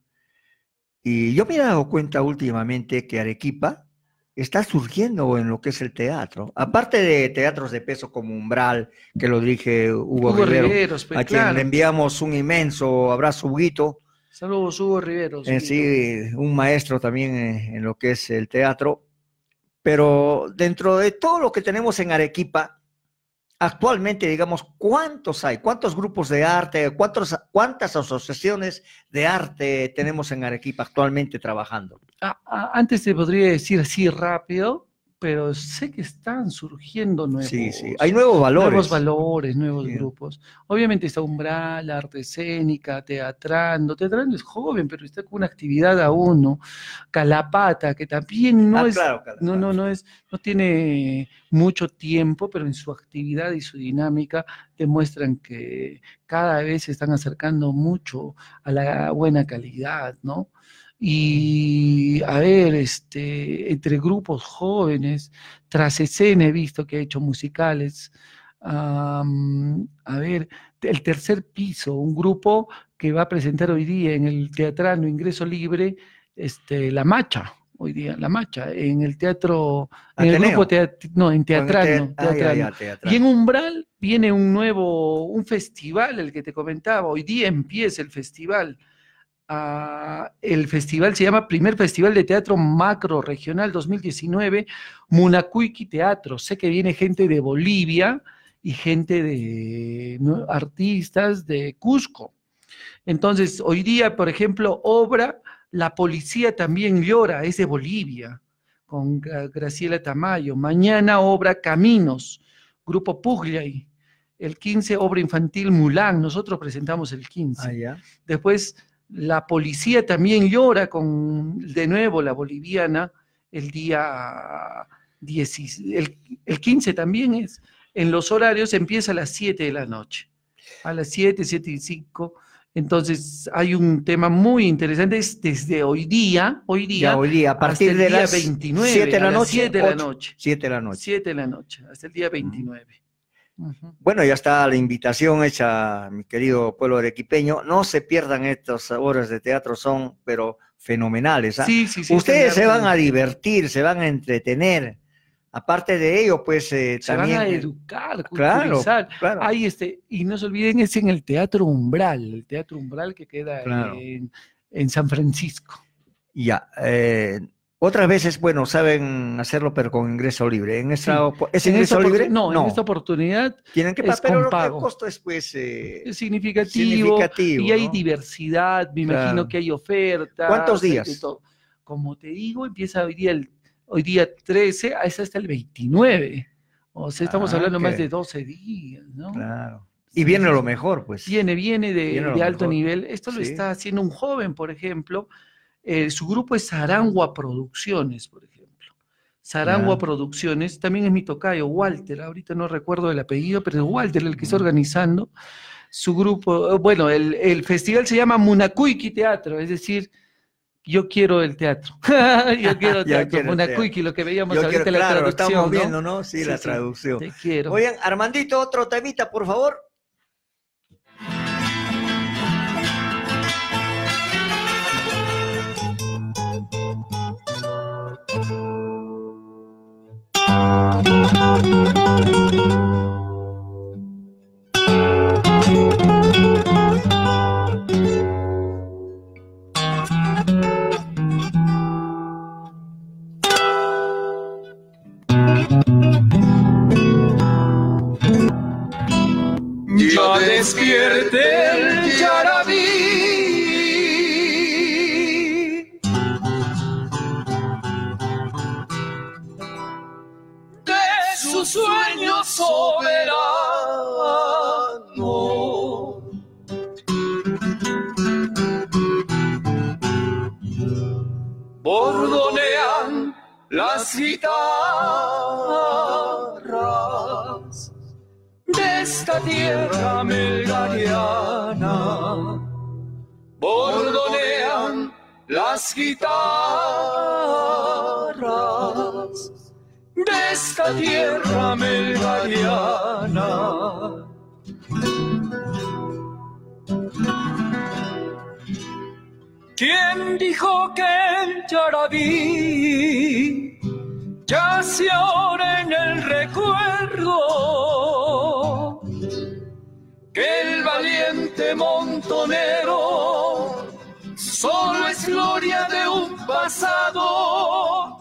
Y yo me he dado cuenta últimamente que Arequipa está surgiendo en lo que es el teatro. Aparte de teatros de peso como Umbral, que lo dirige Hugo, Hugo Rivero, Riveros, pues, a quien le enviamos un inmenso abrazo, Huguito. Saludos, Hugo Riveros. En sí, un maestro también en, en lo que es el teatro. Pero dentro de todo lo que tenemos en Arequipa, actualmente, digamos, ¿cuántos hay? ¿Cuántos grupos de arte? ¿Cuántos, ¿Cuántas asociaciones de arte tenemos en Arequipa actualmente trabajando? Ah, ah, antes te podría decir así rápido, pero sé que están surgiendo nuevos. Sí, sí. Hay nuevos valores. Nuevos valores, nuevos Sí. grupos. Obviamente está Umbral, Arte Escénica, Teatrando. Teatrando es joven, pero está con una actividad aún, ¿no? Calapata, que también no Ah, es, claro, no, no, no es, no tiene mucho tiempo, pero en su actividad y su dinámica demuestran que cada vez se están acercando mucho a la buena calidad, ¿no? Y a ver, este, entre grupos jóvenes, tras escena he visto que ha hecho musicales, am, a ver, el tercer piso, un grupo que va a presentar hoy día en el Teatrano Ingreso Libre, este, La Macha, hoy día, La Macha, en el teatro, en el grupo teat- no, en Teatrano, ah, Teatrano. Y en Umbral viene un nuevo, un festival, el que te comentaba, hoy día empieza el festival. El festival se llama Primer Festival de Teatro Macro Regional 2019, Munacuiqui Teatro. Sé que viene gente de Bolivia y gente de ¿no? artistas de Cusco. Entonces, hoy día, por ejemplo, obra La Policía también llora, es de Bolivia, con Gra- Graciela Tamayo. Mañana obra Caminos, Grupo Pugliay. El 15, obra infantil Mulán, nosotros presentamos el 15. Ah, ya. Después, la policía también llora con, de nuevo, la boliviana, el día 10, el, el 15 también es. En los horarios empieza a las 7 de la noche. A las 7, 7 y 5. Entonces, hay un tema muy interesante, es desde hoy día, hoy día, Ya, hoy día, a hasta partir el de día las 29, 7 de la noche. 7 de la noche. 7 de la noche. 7 de la noche, hasta el día 29. Bueno, ya está la invitación hecha, mi querido pueblo arequipeño. No se pierdan estas obras de teatro, son pero fenomenales. ¿ah? Sí, sí, sí, Ustedes se van a divertir, se van a entretener. Aparte de ello, pues eh, se también. van a eh, educar, claro, culturizar. claro. Hay este, y no se olviden, es en el Teatro Umbral, el Teatro Umbral que queda Claro. en, en San Francisco. Ya. eh, otras veces, bueno, saben hacerlo, pero con ingreso libre. En esta, Sí. ¿Es En esta ingreso libre? oportu- No, en esta oportunidad Tienen que pagar, pero pago. el costo es, pues. eh, Es significativo, significativo, y hay ¿no? diversidad, me imagino Claro. que hay ofertas. ¿Cuántos días? Como te digo, empieza hoy día, el, hoy día 13, es hasta el 29. O sea, estamos Ah, hablando más ok. de 12 días, ¿no? Claro. Y viene lo mejor, pues. Viene, viene de, Viene de alto mejor. nivel. Esto lo Sí. está haciendo un joven, por ejemplo. Eh, su grupo es Sarangua Producciones, por ejemplo. Sarangua. Producciones, también es mi tocayo, Walter, ahorita no recuerdo el apellido, pero es Walter el que está organizando su grupo. eh, Bueno, el, el festival se llama Munacuiqui Teatro, es decir, yo quiero el teatro. yo quiero teatro, teatro. lo que veíamos Yo ahorita quiero- la claro, traducción. estamos ¿no? viendo, ¿no? Sí, la traducción. Te quiero. Oigan, Armandito, otro temita, por favor. Guitarras de esta tierra melgariana. ¿Quién dijo que el yarabí yace ahora en el recuerdo? Que el valiente montonero solo es gloria de un pasado.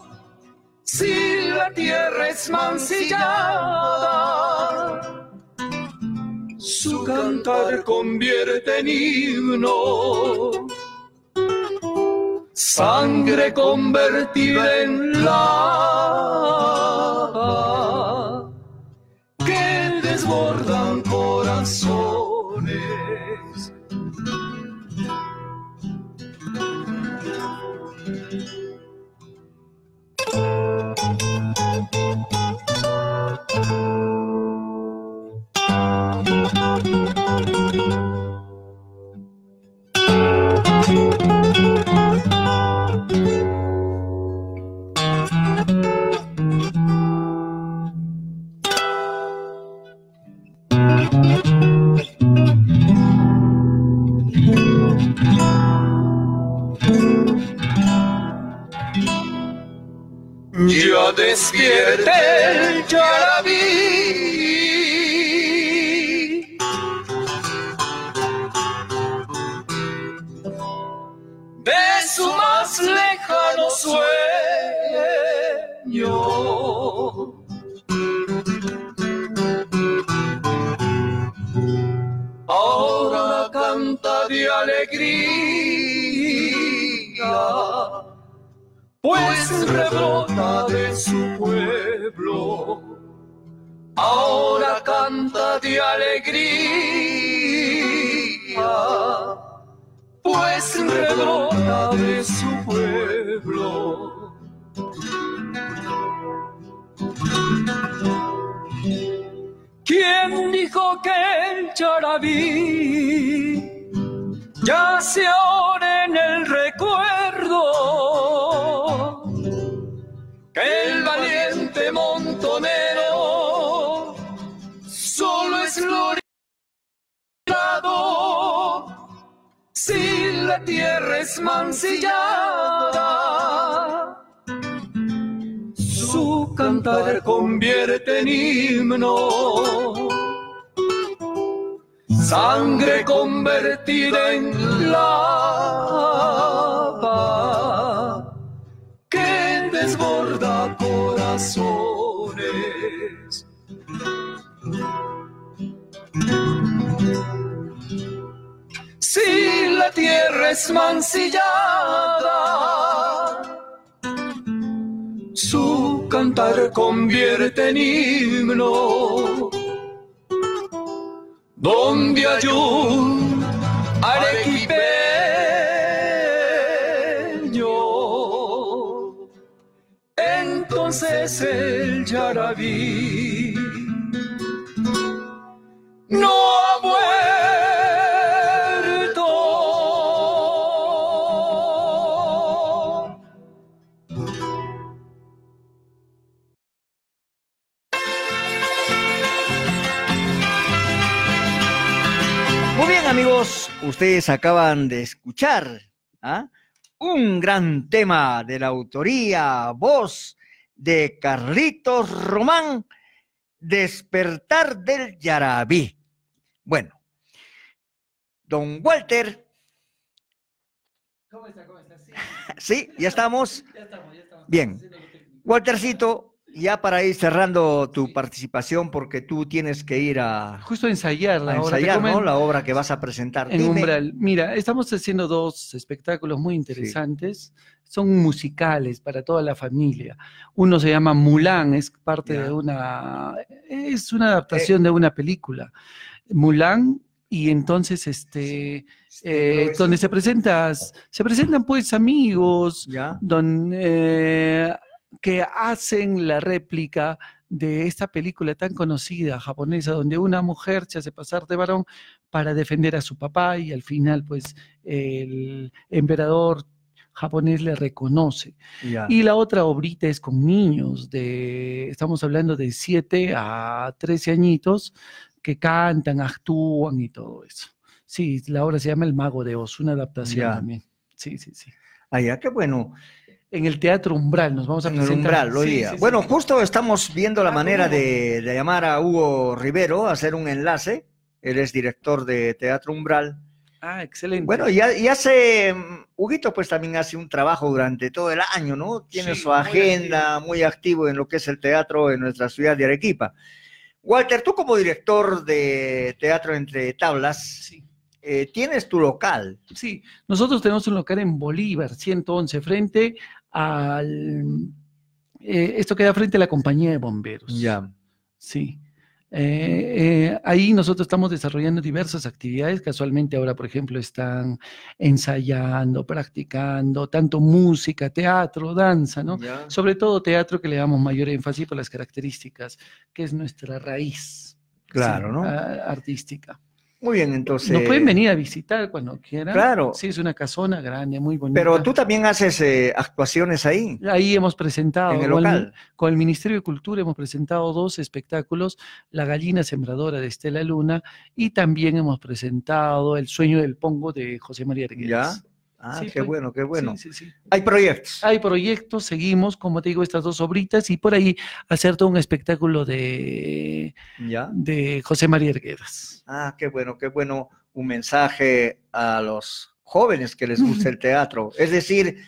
Si la tierra es mancillada, su cantar convierte en himno sangre convertida en lava que desbordan corazones. Despierte el yarabí. De su más lejano sueño. Ahora canta de alegría pues rebrota de su pueblo. Ahora canta de alegría, pues rebrota de su pueblo. ¿Quién dijo que el charabí ya se ahora en el recuerdo? El valiente montonero solo es glorificado si la tierra es mancillada. Su cantar convierte en himno, sangre convertida en lava que desborda corazones. Si la tierra es mancillada, su cantar convierte en himno. Donde hay un arequipeño, entonces el no. Muy bien, amigos, ustedes acaban de escuchar ¿ah? un gran tema de la autoría, voz de Carlitos Román, Despertar del Yarabí. Bueno, don Walter. ¿Cómo está? ¿Cómo está? Sí. Sí, ya estamos. Ya estamos, ya estamos. Bien. Waltercito, ya para ir cerrando tu participación, porque tú tienes que ir a, Justo a ensayar la a obra. Ensayar, ¿no? La obra que vas a presentar. En Dime. Umbral. Mira, estamos haciendo dos espectáculos muy interesantes. Son musicales para toda la familia. Uno se llama Mulan, es parte de una, es una adaptación de una película. Mulan, y entonces este, eh, donde se presenta, se presentan pues amigos, don- eh, que hacen la réplica de esta película tan conocida japonesa, donde una mujer se hace pasar de varón para defender a su papá y al final pues el emperador japonés le reconoce. Y la otra obrita es con niños, de, estamos hablando de 7 a 13 añitos, que cantan, actúan y todo eso. Sí, la obra se llama El Mago de Oz, una adaptación también. Sí, sí, sí. Ah, ya, qué bueno. En el Teatro Umbral nos vamos a En el umbral, hoy Sí, día. sí, sí. Bueno, justo estamos viendo la Ah, manera de, de llamar a Hugo Rivero, a hacer un enlace. Él es director de Teatro Umbral. Ah, excelente. Bueno, y, y hace, mm, Huguito pues también hace un trabajo durante todo el año, ¿no? Tiene Sí, su muy agenda, muy activo en lo que es el teatro en nuestra ciudad de Arequipa. Walter, tú como director de Teatro Entre Tablas, eh, tienes tu local. Sí, nosotros tenemos un local en Bolívar, 111, frente al... eh, esto queda frente a la compañía de bomberos. Ya. Sí. Eh, eh, ahí nosotros estamos desarrollando diversas actividades. Casualmente ahora, por ejemplo, están ensayando, practicando, tanto música, teatro, danza, ¿no? Ya. Sobre todo teatro que le damos mayor énfasis por las características, que es nuestra raíz. Claro, sí, ¿no? a- artística. Muy bien, entonces. Nos pueden venir a visitar cuando quieran. Claro. Sí, es una casona grande, muy bonita. Pero tú también haces eh, actuaciones ahí. Ahí hemos presentado, En el con, local. con el Ministerio de Cultura hemos presentado dos espectáculos, La gallina sembradora de Estela Luna y también hemos presentado El sueño del pongo de José María Arguedas. ¿Ya? Ah, Sí, qué fue- bueno, qué bueno. sí, sí, sí. Hay proyectos. Hay proyectos, seguimos, como te digo, estas dos obritas y por ahí hacer todo un espectáculo de, ¿Ya? de José María Arguedas. Ah, qué bueno, qué bueno. Un mensaje a los jóvenes que les gusta el teatro. Es decir,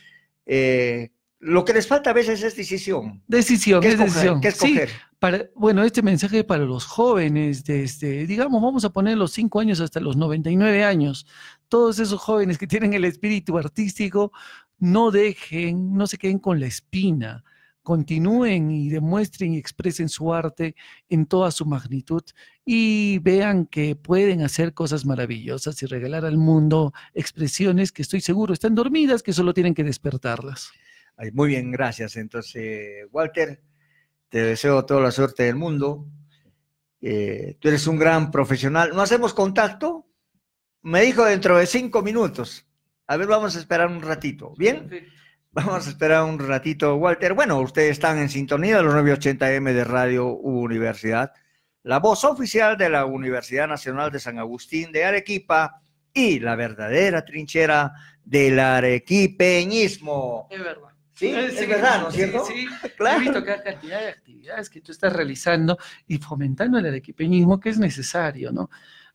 eh, lo que les falta a veces es decisión. Decisión, ¿Qué es escoger? decisión. ¿Qué Sí, escoger? para, bueno, este mensaje para los jóvenes, desde, digamos, vamos a poner los 5 años hasta los 99 años. Todos esos jóvenes que tienen el espíritu artístico, no dejen, no se queden con la espina. Continúen y demuestren y expresen su arte en toda su magnitud y vean que pueden hacer cosas maravillosas y regalar al mundo expresiones que estoy seguro están dormidas, que solo tienen que despertarlas. Ay, muy bien, gracias. Entonces, Walter, te deseo toda la suerte del mundo. Eh, tú eres un gran profesional. ¿No hacemos contacto? Me dijo dentro de cinco minutos. A ver, vamos a esperar un ratito. ¿Bien? Vamos a esperar un ratito, Walter. Bueno, ustedes están en sintonía de los 980M de Radio Universidad, la voz oficial de la Universidad Nacional de San Agustín de Arequipa y la verdadera trinchera del arequipeñismo. Es verdad. Sí, Eh, es verdad, ¿no es sí, cierto? Sí, Claro. He visto acá cantidad de actividades que tú estás realizando y fomentando el arequipeñismo que es necesario, ¿no?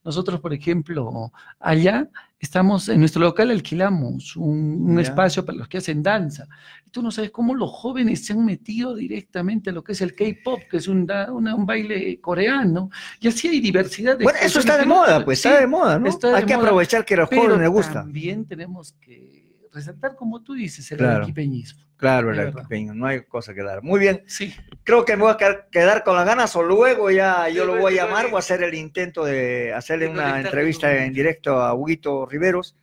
Nosotros, por ejemplo, allá estamos, en nuestro local alquilamos un, espacio para los que hacen danza. Y tú no sabes cómo los jóvenes se han metido directamente a lo que es el K-pop, que es un, da- una- un baile coreano. Y así hay diversidad de Bueno, eso está de moda, pues está de moda, ¿no? de Hay que moda, aprovechar que a los jóvenes les gusta. También tenemos que resaltar, como tú dices, el Claro. arequipeñismo. Claro, el no hay cosa que dar. Muy bien. Sí. Creo que me voy a quedar, con las ganas o luego ya yo Sí, lo voy a llamar, voy a hacer el intento de hacerle una entrevista en directo a Huguito Riveros.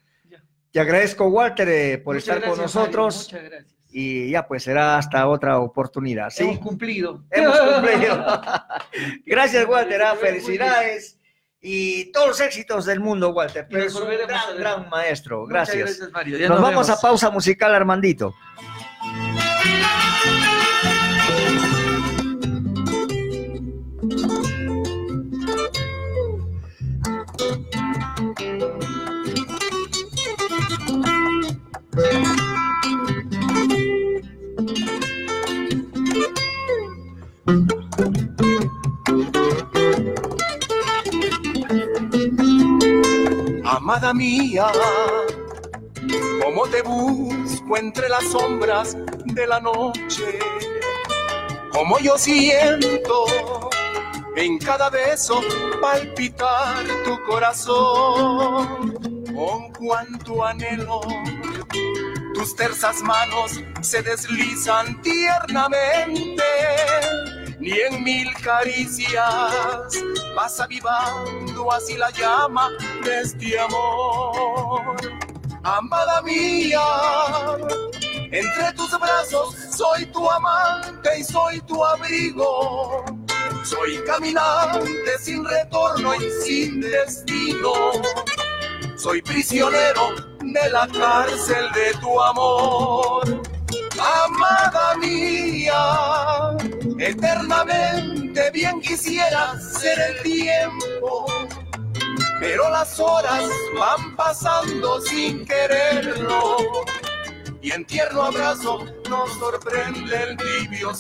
Te agradezco, Walter, eh, por Muchas estar con Mario, nosotros. muchas gracias. Y ya, pues será hasta otra oportunidad. ¿sí? Hemos cumplido. Hemos cumplido. Gracias, Walter. ah, Felicidades y todos los éxitos del mundo, Walter. Pero es un gran, gran maestro. Gracias. gracias, Mario. Ya Nos, nos vamos a pausa musical, Armandito. Amada mía, cómo te busco entre las sombras de la noche, como yo siento en cada beso palpitar tu corazón, con cuánto anhelo tus tersas manos se deslizan tiernamente, ni en mil caricias vas avivando así la llama de este amor. Amada mía, entre tus brazos soy tu amante y soy tu abrigo. Soy caminante sin retorno y sin destino. Soy prisionero de la cárcel de tu amor. Amada mía, eternamente bien quisiera ser el tiempo, pero las horas van pasando sin quererlo. Y en tierno abrazo nos sorprende el tibio.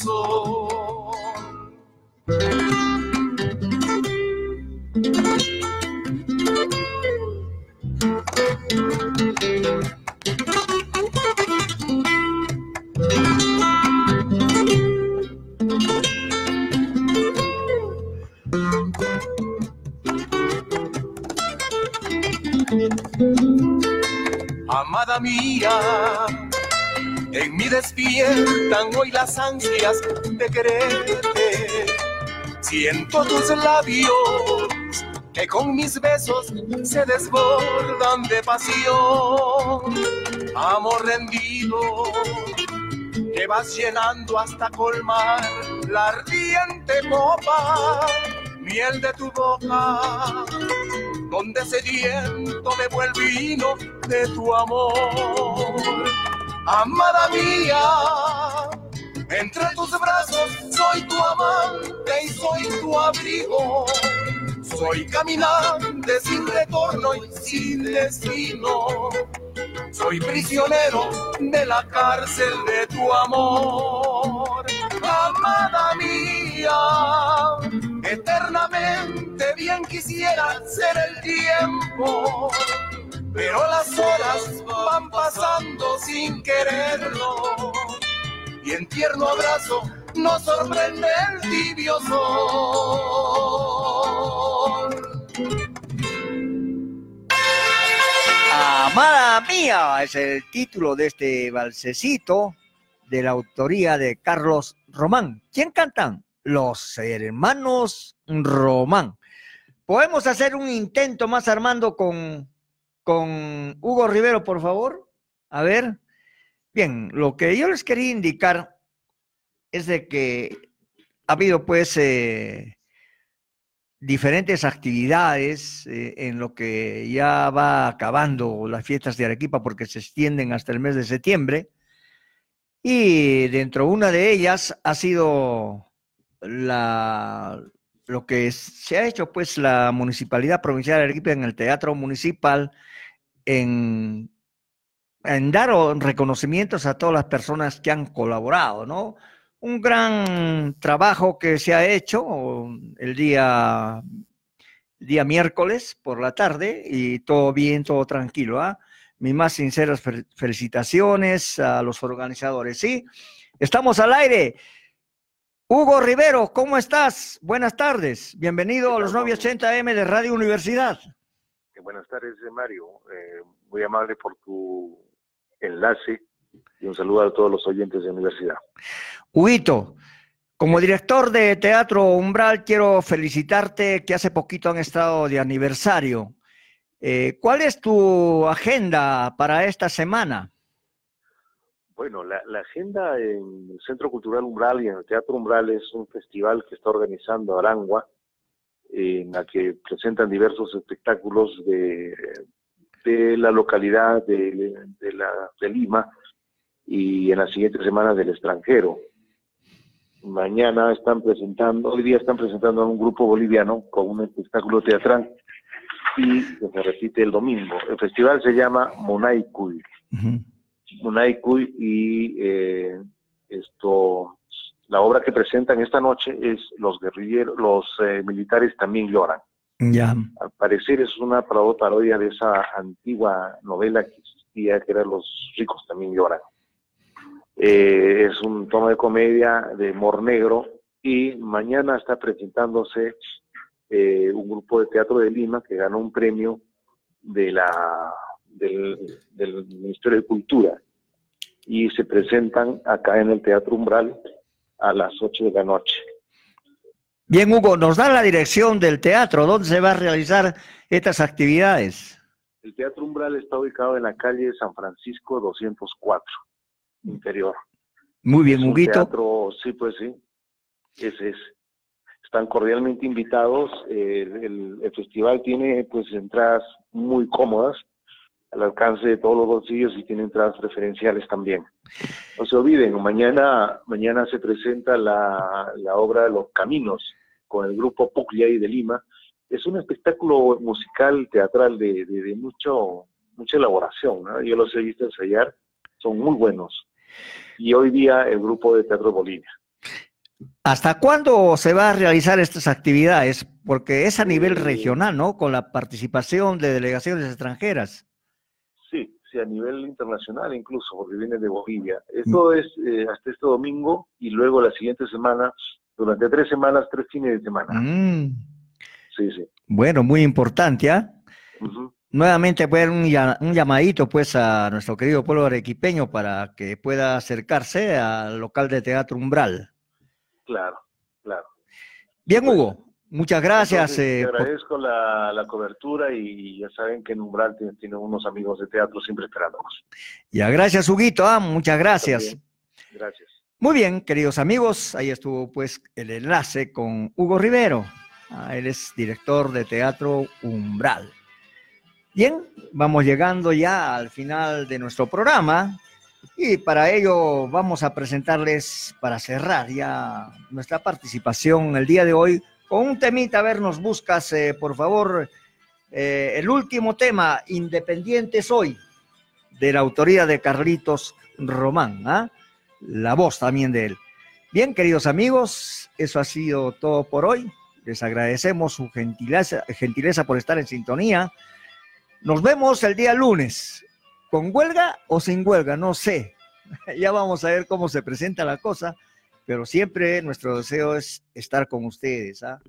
Amada mía, en mí despiertan hoy las ansias de quererte. Siento tus labios que con mis besos se desbordan de pasión. Amor rendido, que vas llenando hasta colmar la ardiente copa, miel de tu boca donde sediento bebo el vino de tu amor. Amada mía, entre tus brazos soy tu amante y soy tu abrigo. Soy caminante sin retorno y sin destino. Soy prisionero de la cárcel de tu amor. Amada mía, eternamente bien quisiera ser el tiempo. Pero las horas van pasando sin quererlo. Y en tierno abrazo nos sorprende el tibio sol. Amada mía es el título de este balsecito de la autoría de Carlos Román. ¿Quién cantan? Los hermanos Román. ¿Podemos hacer un intento más, Armando, con, con Hugo Rivero, por favor? A ver. Bien, lo que yo les quería indicar es de que ha habido pues eh, diferentes actividades eh, en lo que ya va acabando las fiestas de Arequipa porque se extienden hasta el mes de septiembre. Y dentro de una de ellas ha sido la, lo que se ha hecho pues la Municipalidad Provincial de Arequipa en el Teatro Municipal en, dar reconocimientos a todas las personas que han colaborado, ¿no? un gran trabajo que se ha hecho el día, día miércoles por la tarde y todo bien, todo tranquilo. ¿ah? Mis más sinceras felicitaciones a los organizadores. Sí, estamos al aire. Hugo Rivero, ¿cómo estás? Buenas tardes. Bienvenido a los 980M de Radio Universidad. Buenas tardes, Mario. Eh, muy amable por tu enlace y un saludo a todos los oyentes de la universidad. Huito, como director de Teatro Umbral, quiero felicitarte que hace poquito han estado de aniversario. Eh, ¿Cuál es tu agenda para esta semana? Bueno, la, agenda en el Centro Cultural Umbral y en el Teatro Umbral es un festival que está organizando Arangua, en la que presentan diversos espectáculos de, de la localidad de, de, la, de Lima y en las siguientes semanas del extranjero mañana están presentando, hoy día están presentando a un grupo boliviano con un espectáculo teatral y se repite el domingo. El festival se llama Monaicuy. Uh y eh, esto, la obra que presentan esta noche es Los guerrilleros, los eh, militares también lloran. Ya. Al parecer es una parodia de esa antigua novela que existía, que era Los ricos también lloran. Eh, es un tono de comedia de humor negro y mañana está presentándose eh, un grupo de teatro de Lima que ganó un premio de la del, Ministerio de Cultura y se presentan acá en el Teatro Umbral a las 8 de la noche. Bien, Hugo, nos da la dirección del teatro, ¿dónde se va a realizar estas actividades? El Teatro Umbral está ubicado en la calle San Francisco 204 interior. Muy bien, un Teatro, sí, pues sí. Ese es. Están cordialmente invitados. el, festival tiene pues entradas muy cómodas al alcance de todos los bolsillos y tiene entradas preferenciales también. No se olviden, mañana, mañana se presenta la, la obra Los Caminos con el grupo Pugliay de Lima. Es un espectáculo musical, teatral de, de, mucho, mucha elaboración. Yo los he visto ensayar, son muy buenos y hoy día el grupo de Teatro Bolivia. ¿Hasta cuándo se va a realizar estas actividades? Porque es a nivel regional, ¿no? Con la participación de delegaciones extranjeras. A nivel internacional incluso, porque viene de Bolivia. Esto mm. es eh, hasta este domingo y luego la siguiente semana, durante tres semanas, tres fines de semana. Mm. Sí, sí. Bueno, muy importante, ¿ah? nuevamente poner un, llamadito pues a nuestro querido pueblo arequipeño para que pueda acercarse al local de teatro Umbral. Claro, claro. Bien, Hugo, muchas gracias. te eh, agradezco la, cobertura y ya saben que en Umbral tiene, unos amigos de teatro siempre esperándonos. Ya, gracias, Huguito, ah, muchas gracias. Gracias. Muy bien, queridos amigos, ahí estuvo pues el enlace con Hugo Rivero. Ah, él es director de teatro Umbral. Bien, vamos llegando ya al final de nuestro programa y para ello vamos a presentarles, para cerrar ya nuestra participación el día de hoy, con un temita. A ver, nos buscas, eh, por favor, eh, el último tema, Independiente Soy, de la autoría de Carlitos Román, ¿ah? la voz también de él. Bien, queridos amigos, eso ha sido todo por hoy. Les agradecemos su gentileza, gentileza por estar en sintonía. Nos vemos el día lunes, con huelga o sin huelga, no sé. Ya vamos a ver cómo se presenta la cosa, pero siempre nuestro deseo es estar con ustedes, ¿ah?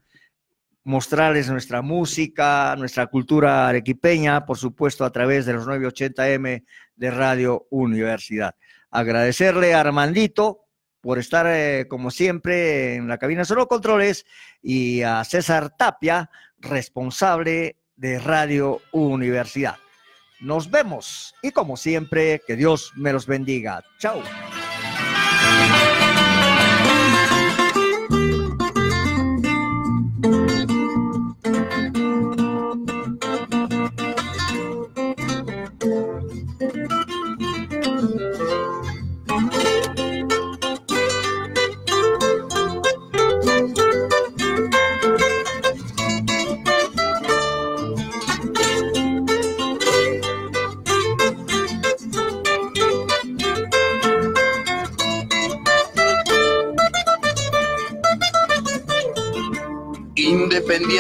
mostrarles nuestra música, nuestra cultura arequipeña, por supuesto a través de los 980M de Radio Universidad. Agradecerle a Armandito por estar eh, como siempre en la cabina solo controles y a César Tapia, responsable de Radio Universidad. Nos vemos y como siempre, que Dios me los bendiga. Chao.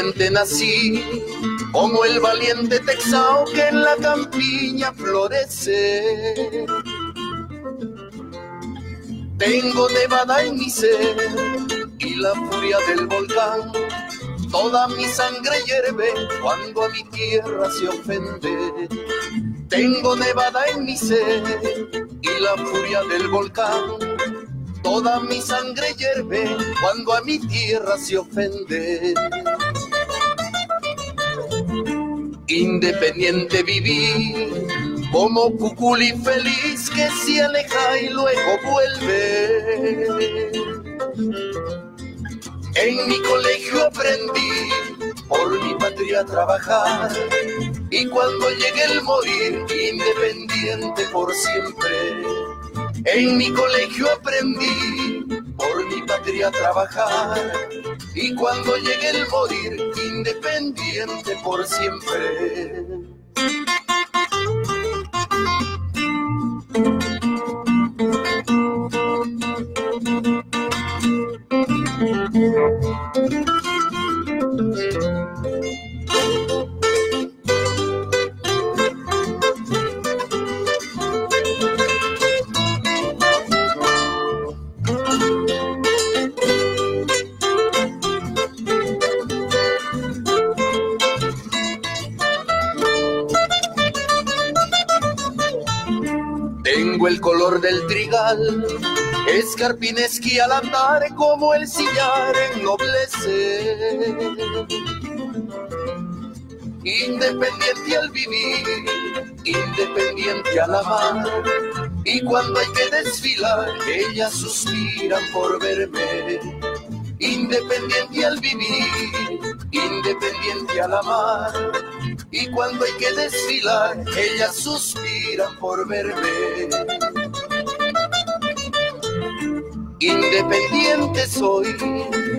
Nací, como el valiente texao que en la campiña florece. Tengo nevada en mi ser y la furia del volcán. Toda mi sangre hierve cuando a mi tierra se ofende. Tengo nevada en mi ser y la furia del volcán. Toda mi sangre hierve cuando a mi tierra se ofende. Independiente viví, como cuculi feliz que se aleja y luego vuelve. En mi colegio aprendí por mi patria trabajar y cuando llegue el morir, independiente por siempre. En mi colegio aprendí por mi patria trabajar y cuando llegue el morir, independiente por siempre. Trigal, escarpinesqui al andar como el sillar ennoblece. Independiente al vivir, independiente al amar, y cuando hay que desfilar, ellas suspiran por verme. Independiente al vivir, independiente al amar, y cuando hay que desfilar, ellas suspiran por verme. Independiente soy,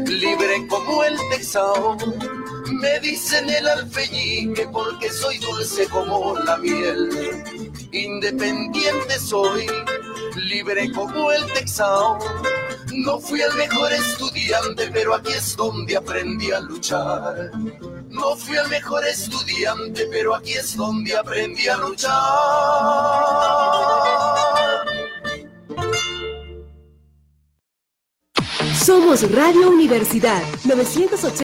libre como el texao. Me dicen el alfeñique porque soy dulce como la miel. Independiente soy, libre como el texao. No fui el mejor estudiante, pero aquí es donde aprendí a luchar. No fui el mejor estudiante, pero aquí es donde aprendí a luchar. Somos Radio Universidad 980.